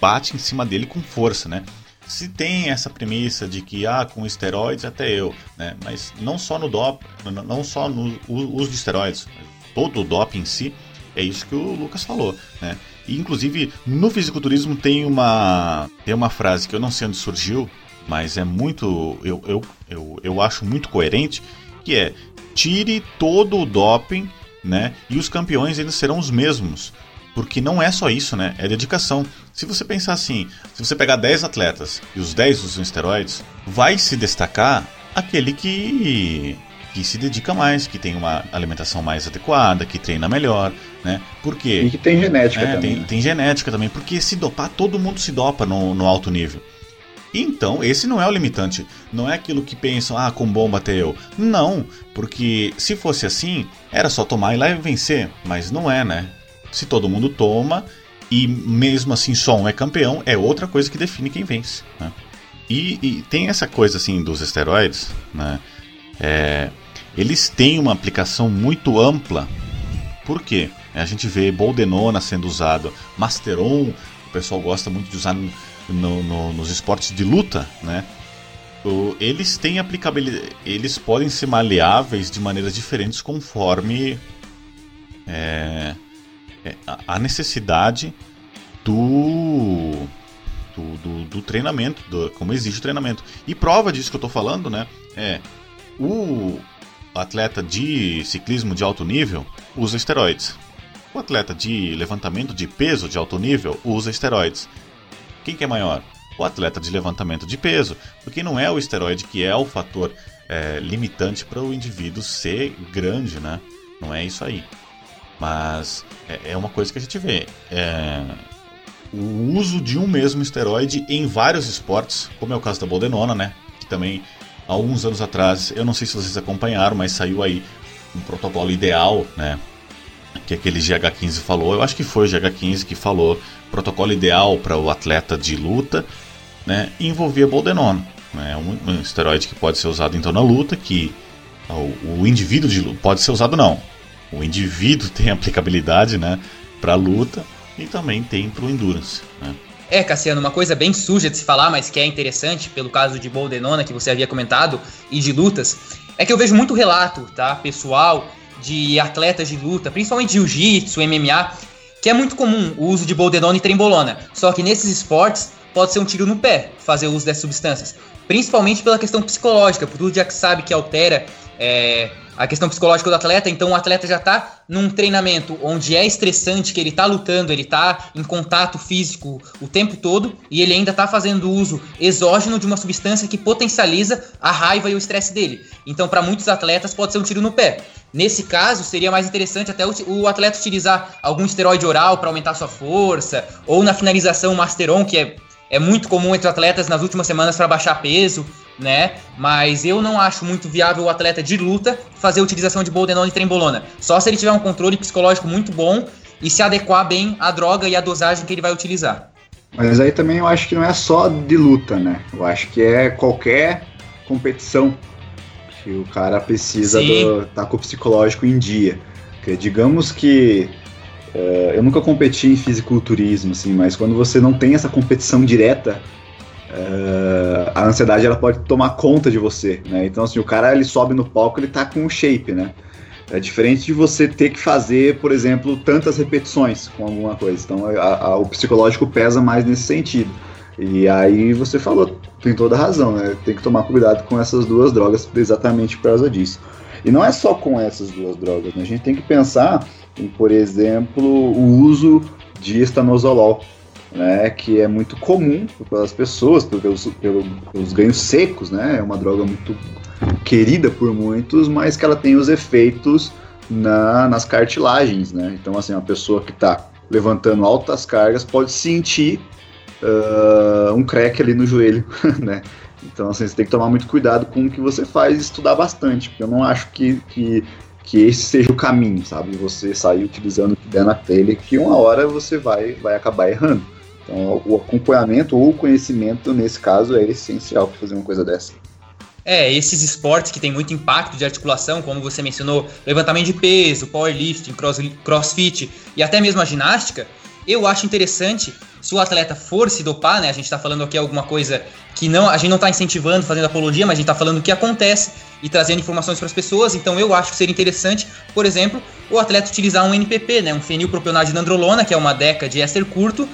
bate em cima dele com força, né? Se tem essa premissa de que ah, com esteroides até eu, né? Mas não só no dop, não só no uso de esteroides, todo o dop em si, é isso que o Lucas falou, né? E, inclusive, no fisiculturismo tem uma, tem uma frase que eu não sei onde surgiu, mas é muito. Eu, eu, eu, eu acho muito coerente, que é tire todo o doping, né? E os campeões eles serão os mesmos. Porque não é só isso, né? É dedicação. Se você pensar assim, se você pegar 10 atletas e os 10 usam esteroides, vai se destacar aquele que que se dedica mais, que tem uma alimentação mais adequada, que treina melhor, né? Por quê? E que tem genética é, também. Tem, né? tem, genética também, porque se dopar, todo mundo se dopa no, no alto nível. Então, esse não é o limitante. Não é aquilo que pensam, ah, com bomba até eu. Não, porque se fosse assim, era só tomar e lá e vencer. Mas não é, né? Se todo mundo toma e mesmo assim só um é campeão, é outra coisa que define quem vence. Né? E, e, tem essa coisa assim dos esteroides, né? É, eles têm uma aplicação muito ampla. Por quê? A gente vê Boldenona sendo usado, Masteron, o pessoal gosta muito de usar no, no, nos esportes de luta, né? Eles têm aplicabilidade, eles podem ser maleáveis de maneiras diferentes conforme é, a necessidade do, do, do, do treinamento, do, como exige o treinamento. E prova disso que eu estou falando, né? É o, atleta de ciclismo de alto nível usa esteroides. O atleta de levantamento de peso de alto nível usa esteroides. Quem que é maior? O atleta de levantamento de peso, porque não é o esteroide que é o fator é, limitante para o indivíduo ser grande, né? Não é isso aí. Mas é, é uma coisa que a gente vê. É, o uso de um mesmo esteroide em vários esportes, como é o caso da Boldenona, né? Que também alguns anos atrás, eu não sei se vocês acompanharam, mas saiu aí um protocolo ideal, né? Que aquele GH15 falou. Eu acho que foi o GH15 que falou protocolo ideal para o atleta de luta, né? Envolvia boldenona, né? Um, um esteroide que pode ser usado então na luta, que o, o indivíduo de luta pode ser usado não. O indivíduo tem aplicabilidade, né? Para luta e também tem para o endurance, né? É, Cassiano, uma coisa bem suja de se falar, mas que é interessante, pelo caso de Boldenona, que você havia comentado, e de lutas, é que eu vejo muito relato, tá, pessoal, de atletas de luta, principalmente jiu-jitsu, MMA, que é muito comum o uso de Boldenona e trembolona. Só que nesses esportes pode ser um tiro no pé fazer uso dessas substâncias, principalmente pela questão psicológica, por tudo já que sabe que altera é, a questão psicológica do atleta, então o atleta já está num treinamento onde é estressante, que ele está lutando, ele está em contato físico o tempo todo e ele ainda está fazendo uso exógeno de uma substância que potencializa a raiva e o estresse dele. Então, para muitos atletas, pode ser um tiro no pé. Nesse caso, seria mais interessante até o, atleta utilizar algum esteroide oral para aumentar sua força, ou na finalização, Masteron, que é, é muito comum entre atletas nas últimas semanas para baixar peso né? Mas eu não acho muito viável o atleta de luta fazer a utilização de boldenona e trembolona. Só se ele tiver um controle psicológico muito bom e se adequar bem à droga e à dosagem que ele vai utilizar. Mas aí também eu acho que não é só de luta, né? Eu acho que é qualquer competição que o cara precisa estar tá com o psicológico em dia. Porque digamos que uh, eu nunca competi em fisiculturismo, assim, mas quando você não tem essa competição direta, Uh, a ansiedade ela pode tomar conta de você, né? Então assim, o cara ele sobe no palco, ele tá com o shape, né? É diferente de você ter que fazer, por exemplo, tantas repetições com alguma coisa. Então a, a, o psicológico pesa mais nesse sentido. E aí você falou, tem toda a razão, né? Tem que tomar cuidado com essas duas drogas exatamente por causa disso. E não é só com essas duas drogas, né? A gente tem que pensar por exemplo, o uso de estanozolol né, que é muito comum pelas pessoas, pelos, pelos ganhos secos, né, é uma droga muito querida por muitos, mas que ela tem os efeitos na, nas cartilagens, né, então assim, uma pessoa que está levantando altas cargas pode sentir uh, um crack ali no joelho, né, então assim, você tem que tomar muito cuidado com o que você faz e estudar bastante, porque eu não acho que, que que esse seja o caminho, sabe? Você sair utilizando o que der na telha, que uma hora você vai, vai acabar errando. Então, o acompanhamento ou o conhecimento, nesse caso, é essencial para fazer uma coisa dessa. É, esses esportes que têm muito impacto de articulação, como você mencionou, levantamento de peso, powerlifting, cross, crossfit e até mesmo a ginástica, eu acho interessante se o atleta for se dopar, né? A gente está falando aqui alguma coisa que não, a gente não está incentivando, fazendo apologia, mas a gente está falando o que acontece e trazendo informações para as pessoas. Então eu acho que seria interessante, por exemplo, o atleta utilizar um NPP, né? Um fenilpropionate de nandrolona, que é uma deca de éster curto,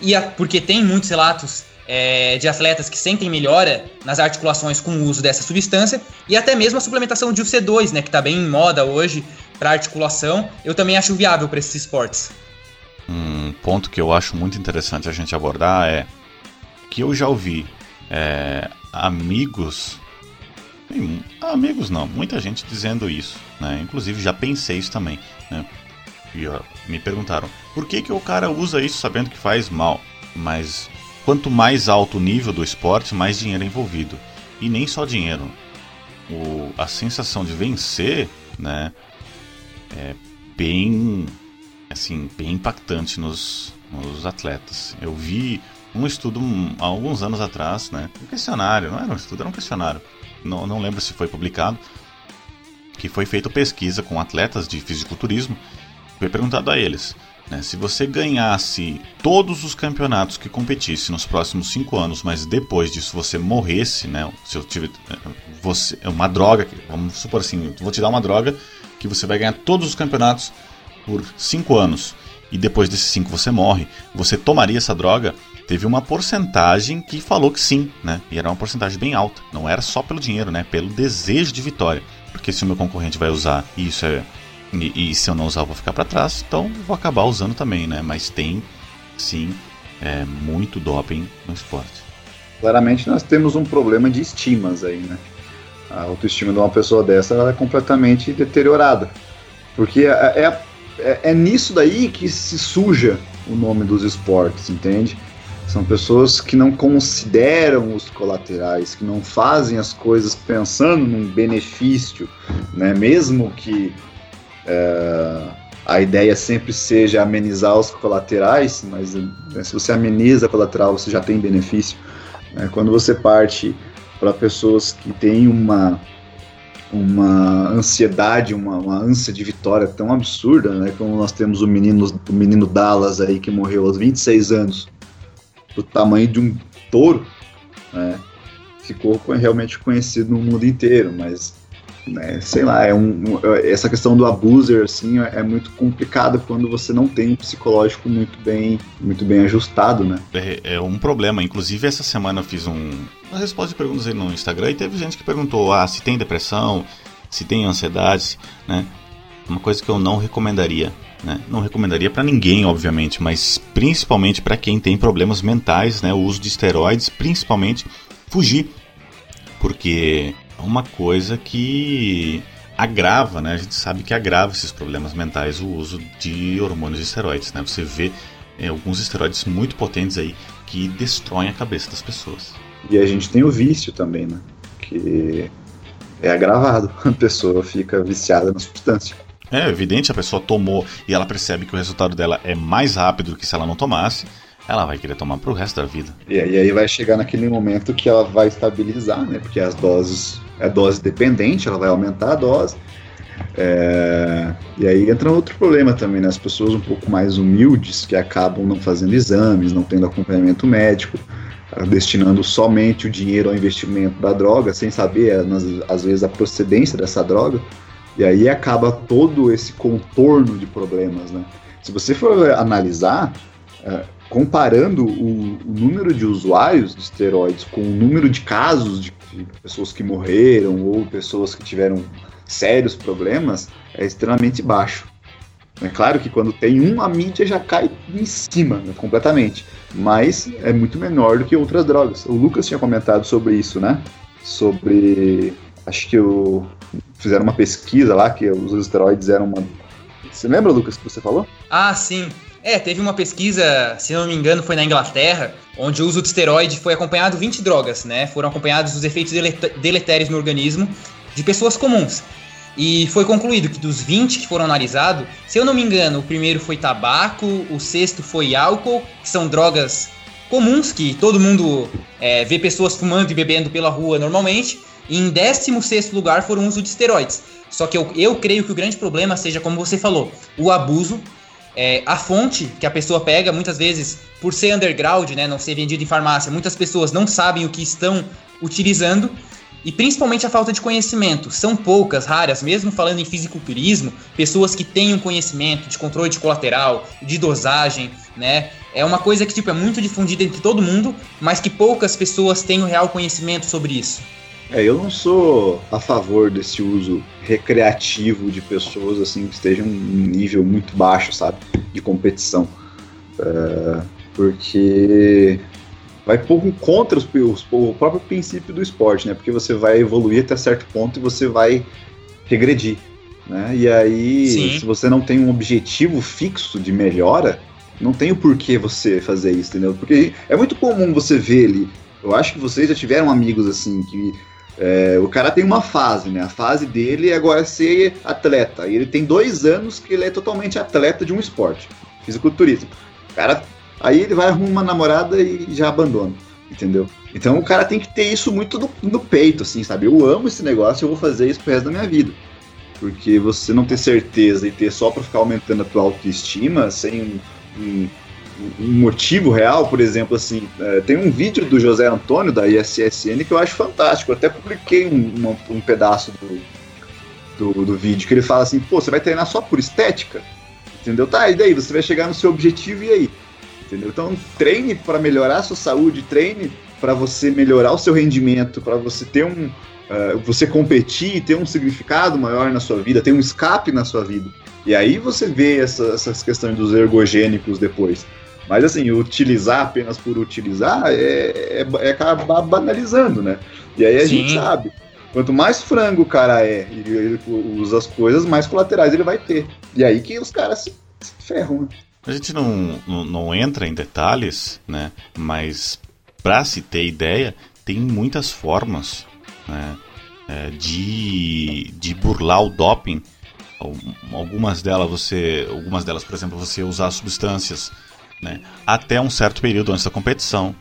e a, porque tem muitos relatos é, de atletas que sentem melhora nas articulações com o uso dessa substância e até mesmo a suplementação de UFC2, né, que está bem em moda hoje para articulação, eu também acho viável para esses esportes. Um ponto que eu acho muito interessante a gente abordar é que eu já ouvi é, amigos, amigos não, muita gente dizendo isso, né? Inclusive já pensei isso também, né? E ó, me perguntaram, por que, que o cara usa isso sabendo que faz mal? Mas quanto mais alto o nível do esporte, mais dinheiro é envolvido. E nem só dinheiro. O, a sensação de vencer, né, é bem, assim, bem impactante nos, nos atletas. Eu vi um estudo há alguns anos atrás, né, um questionário, não era um estudo, era um questionário. Não, não lembro se foi publicado, que foi feita pesquisa com atletas de fisiculturismo foi perguntado a eles: né, se você ganhasse todos os campeonatos que competisse nos próximos cinco anos, mas depois disso você morresse, né, se eu tiver você, uma droga, vamos supor assim, vou te dar uma droga que você vai ganhar todos os campeonatos por cinco anos e depois desses cinco você morre, você tomaria essa droga? Teve uma porcentagem que falou que sim, né? E era uma porcentagem bem alta. Não era só pelo dinheiro, né? Pelo desejo de vitória. Porque se o meu concorrente vai usar e isso é e, e, se eu não usar, eu vou ficar para trás. Então vou acabar usando também, né? Mas tem, sim, é, muito doping no esporte. Claramente nós temos um problema de estimas aí, né? A autoestima de uma pessoa dessa é completamente deteriorada. Porque é, é, é, é nisso daí que se suja o nome dos esportes, entende? São pessoas que não consideram os colaterais, que não fazem as coisas pensando num benefício, né? Mesmo que é, a ideia sempre seja amenizar os colaterais, mas né, se você ameniza colateral, você já tem benefício. Né? Quando você parte para pessoas que têm uma uma ansiedade, uma, uma ânsia de vitória tão absurda, né? Como nós temos o menino, o menino Dallas aí que morreu aos 26 anos, do tamanho de um touro, né? Ficou realmente conhecido no mundo inteiro, mas né, sei lá, é um, essa questão do abuser assim é, é muito complicado quando você não tem um psicológico muito bem, muito bem ajustado, né? É, é um problema. Inclusive essa semana eu fiz um uma resposta de perguntas aí no Instagram e teve gente que perguntou ah, se tem depressão, se tem ansiedade, né? Uma coisa que eu não recomendaria, né? Não recomendaria para ninguém, obviamente, mas principalmente para quem tem problemas mentais, né? O uso de esteroides, principalmente fugir, porque é uma coisa que agrava, né? A gente sabe que agrava esses problemas mentais o uso de hormônios e esteroides, né? Você vê é, alguns esteroides muito potentes aí que destroem a cabeça das pessoas. E a gente tem o vício também, né? Que é agravado. A pessoa fica viciada na substância. É evidente, a pessoa tomou e ela percebe que o resultado dela é mais rápido do que se ela não tomasse, ela vai querer tomar pro resto da vida. E, aí vai chegar naquele momento que ela vai estabilizar, né? Porque as doses é dose dependente, ela vai aumentar a dose. É, e aí entra outro problema também, né? As pessoas um pouco mais humildes que acabam não fazendo exames, não tendo acompanhamento médico, destinando somente o dinheiro ao investimento da droga, sem saber, às vezes, a procedência dessa droga. E aí acaba todo esse contorno de problemas, né? Se você for analisar, é, comparando o, o, número de usuários de esteroides com o número de casos de, de pessoas que morreram ou pessoas que tiveram sérios problemas, é extremamente baixo. É claro que quando tem um, a mídia já cai em cima, né, completamente. Mas é muito menor do que outras drogas. O Lucas tinha comentado sobre isso, né? Sobre. Acho que o, fizeram uma pesquisa lá que os esteroides eram uma. Você lembra, Lucas, que você falou? Ah, sim. É, teve uma pesquisa, se não me engano, foi na Inglaterra, onde o uso de esteroide foi acompanhado 20 drogas, né? Foram acompanhados os efeitos deletérios no organismo de pessoas comuns. E foi concluído que dos 20 que foram analisados, se eu não me engano, o primeiro foi tabaco, o sexto foi álcool, que são drogas comuns que todo mundo é, vê pessoas fumando e bebendo pela rua normalmente. E em 16 lugar foram o uso de esteroides. Só que eu, eu creio que o grande problema seja, como você falou, o abuso é, a fonte que a pessoa pega, muitas vezes, por ser underground, né, não ser vendido em farmácia, muitas pessoas não sabem o que estão utilizando e principalmente a falta de conhecimento. São poucas, raras, mesmo falando em fisiculturismo, pessoas que tenham conhecimento de controle de colateral, de dosagem, né? É uma coisa que tipo é muito difundida entre todo mundo, mas que poucas pessoas têm o real conhecimento sobre isso. É, eu não sou a favor desse uso recreativo de pessoas assim que estejam em um nível muito baixo, sabe, de competição, é, porque vai pouco contra os, os, o próprio princípio do esporte, né? Porque você vai evoluir até certo ponto e você vai regredir, né? E aí, Sim. se você não tem um objetivo fixo de melhora, não tem o porquê você fazer isso, entendeu? Porque é muito comum você ver ali. Eu acho que vocês já tiveram amigos assim que é, o cara tem uma fase, né? A fase dele é agora ser atleta. E ele tem dois anos que ele é totalmente atleta de um esporte, fisiculturismo. O cara, aí ele vai arrumar uma namorada e já abandona, entendeu? Então o cara tem que ter isso muito no, no peito, assim, sabe? Eu amo esse negócio, eu vou fazer isso pro resto da minha vida. Porque você não ter certeza e ter só para ficar aumentando a tua autoestima sem um, um um motivo real, por exemplo, assim, é, tem um vídeo do José Antônio da ISSN que eu acho fantástico. Eu até publiquei um, um, um pedaço do, do, do, vídeo que ele fala assim: pô, você vai treinar só por estética? Entendeu? Tá, e daí? Você vai chegar no seu objetivo e aí? Entendeu? Então, treine para melhorar a sua saúde, treine para você melhorar o seu rendimento, para você ter um. Uh, você competir, ter um significado maior na sua vida, ter um escape na sua vida. E aí você vê essa, essas questões dos ergogênicos depois. Mas assim, utilizar apenas por utilizar é, é, é acabar banalizando, né? E aí a Sim. gente sabe. Quanto mais frango o cara é e ele usa as coisas, mais colaterais ele vai ter. E aí que os caras se, ferram. Né? A gente não, não, não, entra em detalhes, né? Mas para se ter ideia, tem muitas formas né? É, de, de burlar o doping. Algumas delas você, algumas delas, por exemplo, você usar substâncias né, até um certo período antes da competição,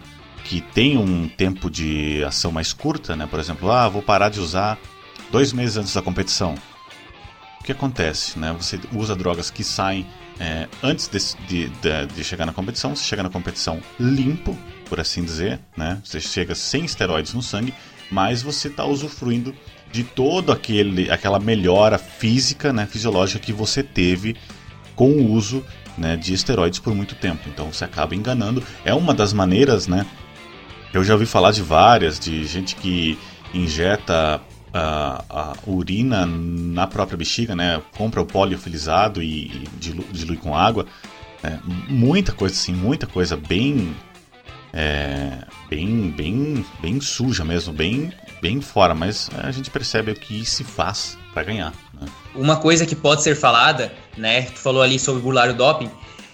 que tem um tempo de ação mais curta, né, por exemplo, ah, vou parar de usar dois meses antes da competição. O que acontece? Né? Você usa drogas que saem é, antes de, de, de, chegar na competição, você chega na competição limpo, por assim dizer, né? você chega sem esteroides no sangue, mas você está usufruindo de todo aquele aquela melhora física, né, fisiológica que você teve com o uso né, de esteroides por muito tempo. Então você acaba enganando. É uma das maneiras, né? Eu já ouvi falar de várias, de gente que injeta a, a, urina na própria bexiga, né? Compra o poliofilizado e, e dilui, com água. É, muita coisa assim, muita coisa bem, é, bem, bem, bem suja mesmo, bem, bem fora. Mas a gente percebe o que se faz para ganhar. Né? Uma coisa que pode ser falada, né? Tu falou ali sobre burlar o doping,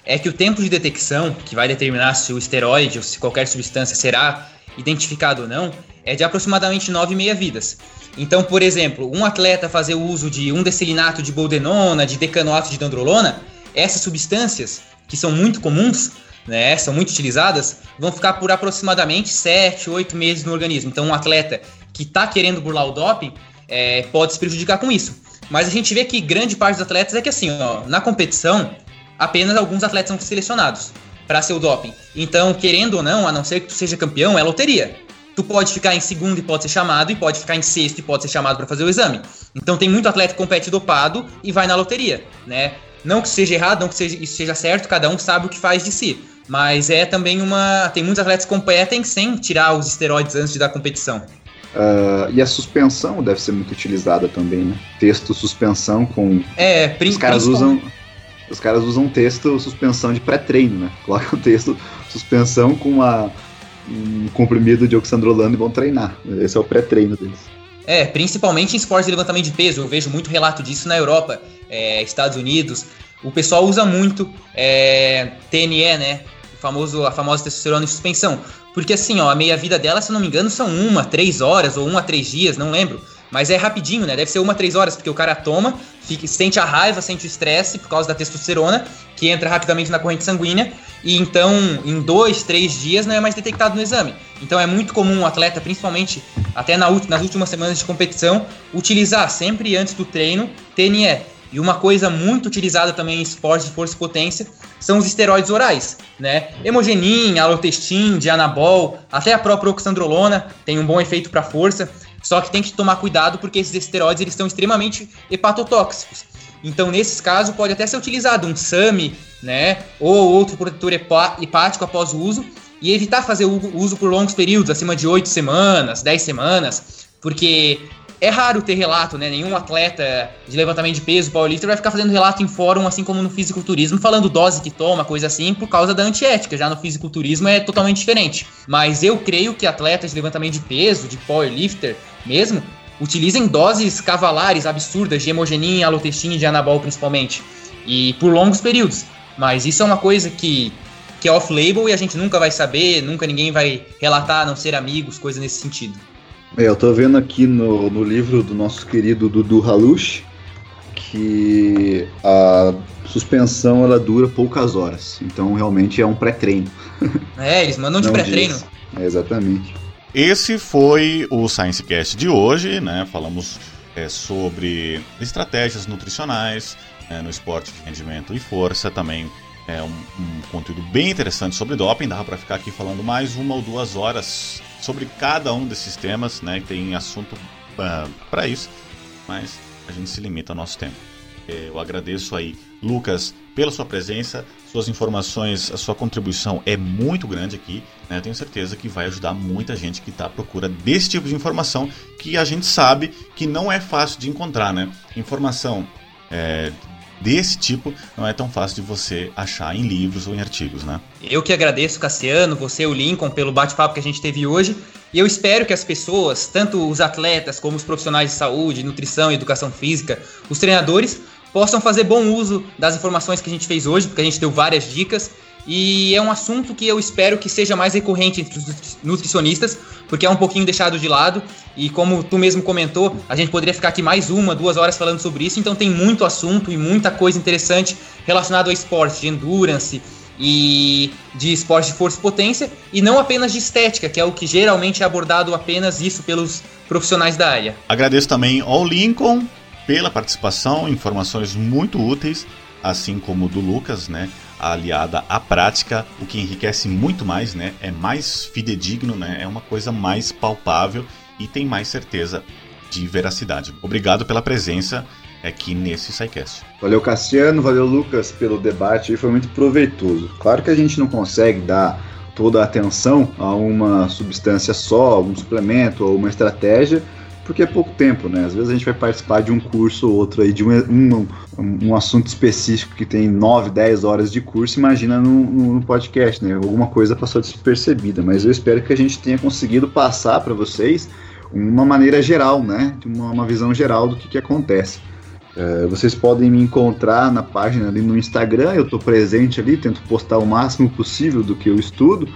é que o tempo de detecção, que vai determinar se o esteroide ou se qualquer substância será identificado ou não, é de aproximadamente 9,5 vidas. Então, por exemplo, um atleta fazer uso de um decilinato de boldenona, de decanoato de dandrolona, essas substâncias, que são muito comuns, né, são muito utilizadas, vão ficar por aproximadamente 7, 8 meses no organismo. Então, um atleta que está querendo burlar o doping é, pode se prejudicar com isso. Mas a gente vê que grande parte dos atletas é que assim, ó, na competição, apenas alguns atletas são selecionados para ser o doping. Então, querendo ou não, a não ser que tu seja campeão, é loteria. Tu pode ficar em segundo e pode ser chamado, e pode ficar em sexto e pode ser chamado para fazer o exame. Então tem muito atleta que compete dopado e vai na loteria, né? Não que seja errado, não que seja, isso seja certo, cada um sabe o que faz de si. Mas é também uma. Tem muitos atletas que competem sem tirar os esteroides antes de dar competição. Uh, e a suspensão deve ser muito utilizada também, né? Texto suspensão com. É, Os caras usam os caras usam texto suspensão de pré-treino, né? Colocam texto suspensão com uma, um comprimido de oxandrolano e vão treinar. Esse é o pré-treino deles. É, principalmente em esportes de levantamento de peso. Eu vejo muito relato disso na Europa, é, Estados Unidos. O pessoal usa muito é, TNE, né? O famoso, a famosa testosterona em suspensão. Porque assim, ó, a meia-vida dela, se eu não me engano, são uma, três horas ou um a três dias, não lembro. Mas é rapidinho, né? Deve ser uma, três horas, porque o cara toma, fica, sente a raiva, sente o estresse por causa da testosterona, que entra rapidamente na corrente sanguínea, e então em dois, três dias não é mais detectado no exame. Então é muito comum um atleta, principalmente até na, nas últimas semanas de competição, utilizar sempre antes do treino TNE. E uma coisa muito utilizada também em esportes de força e potência são os esteroides orais, né? Hemogenin, alotestin, dianabol, até a própria oxandrolona tem um bom efeito para força. Só que tem que tomar cuidado porque esses esteroides eles estão extremamente hepatotóxicos. Então, nesses casos, pode até ser utilizado um SAMI, né, ou outro protetor hepático após o uso, e evitar fazer o uso por longos períodos, acima de 8 semanas, 10 semanas, porque é raro ter relato, né? Nenhum atleta de levantamento de peso, powerlifter, vai ficar fazendo relato em fórum, assim como no fisiculturismo, falando dose que toma, coisa assim, por causa da antiética. Já no fisiculturismo é totalmente diferente. Mas eu creio que atletas de levantamento de peso, de powerlifter mesmo, utilizem doses cavalares absurdas de hemogenin, alotestin e de anabol principalmente. E por longos períodos. Mas isso é uma coisa que, que é off-label e a gente nunca vai saber, nunca ninguém vai relatar, a não ser amigos, coisa nesse sentido. É, eu tô vendo aqui no, no livro do nosso querido Dudu Halush que a suspensão ela dura poucas horas. Então realmente é um pré-treino. É, eles mandam de pré-treino. É, exatamente. Esse foi o ScienceCast de hoje, né? Falamos é, sobre estratégias nutricionais é, no esporte de rendimento e força, também é um, um conteúdo bem interessante sobre doping. Dava para ficar aqui falando mais uma ou duas horas sobre cada um desses temas, né? Tem assunto uh, ah, para isso, mas a gente se limita ao nosso tempo. É, eu agradeço aí, Lucas, pela sua presença, suas informações, a sua contribuição é muito grande aqui. Né? Tenho certeza que vai ajudar muita gente que está à procura desse tipo de informação que a gente sabe que não é fácil de encontrar, né? Informação é, desse tipo não é tão fácil de você achar em livros ou em artigos, né? Eu que agradeço, Cassiano, você, o Lincoln, pelo bate-papo que a gente teve hoje. E eu espero que as pessoas, tanto os atletas como os profissionais de saúde, nutrição educação física, os treinadores, possam fazer bom uso das informações que a gente fez hoje, porque a gente deu várias dicas e é um assunto que eu espero que seja mais recorrente entre os nutricionistas, porque é um pouquinho deixado de lado. E como tu mesmo comentou, a gente poderia ficar aqui mais uma, duas horas falando sobre isso. Então tem muito assunto e muita coisa interessante relacionado ao esporte, de endurance e de esporte de força e potência, e não apenas de estética, que é o que geralmente é abordado apenas isso pelos profissionais da área. Agradeço também ao Lincoln pela participação, informações muito úteis, assim como do Lucas, né? aliada à prática, o que enriquece muito mais, né? É mais fidedigno, né? É uma coisa mais palpável e tem mais certeza de veracidade. Obrigado pela presença aqui nesse SciCast. Valeu, Cassiano, valeu, Lucas, pelo debate, foi muito proveitoso. Claro que a gente não consegue dar toda a atenção a uma substância só, um suplemento ou uma estratégia, porque é pouco tempo, né? Às vezes a gente vai participar de um curso ou outro aí, de um, um, um assunto específico que tem 9, 10 horas de curso, imagina no, no podcast, né? Alguma coisa passou despercebida, mas eu espero que a gente tenha conseguido passar para vocês uma maneira geral, né? Uma, uma visão geral do que, que acontece. É, vocês podem me encontrar na página ali no Instagram, eu estou presente ali, tento postar o máximo possível do que eu estudo.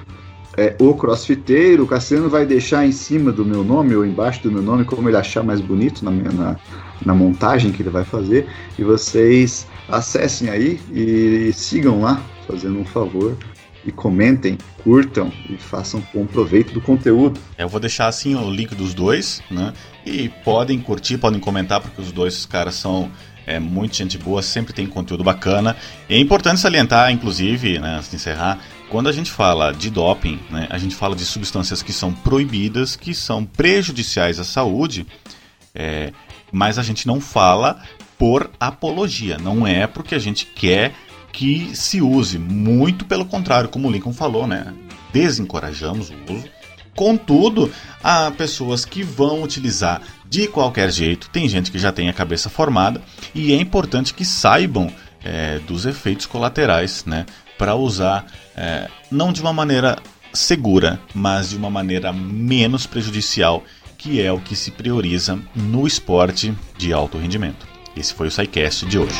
É, o crossfiteiro, o Cassiano vai deixar em cima do meu nome ou embaixo do meu nome, como ele achar mais bonito na, minha, na, na montagem que ele vai fazer. E vocês acessem aí e sigam lá, fazendo um favor e comentem, curtam e façam bom proveito do conteúdo. Eu vou deixar assim o link dos dois, né? E podem curtir, podem comentar, porque os dois caras são é, gente boa, sempre tem conteúdo bacana. E é importante salientar, inclusive, né, antes de encerrar, quando a gente fala de doping, né, a gente fala de substâncias que são proibidas, que são prejudiciais à saúde, é, mas a gente não fala por apologia, não é porque a gente quer que se use. Muito pelo contrário, como o Lincoln falou, né? Desencorajamos o uso. Contudo, há pessoas que vão utilizar de qualquer jeito. Tem gente que já tem a cabeça formada e é importante que saibam é, dos efeitos colaterais, né? Para usar é, não de uma maneira segura, mas de uma maneira menos prejudicial, que é o que se prioriza no esporte de alto rendimento. Esse foi o SciCast de hoje.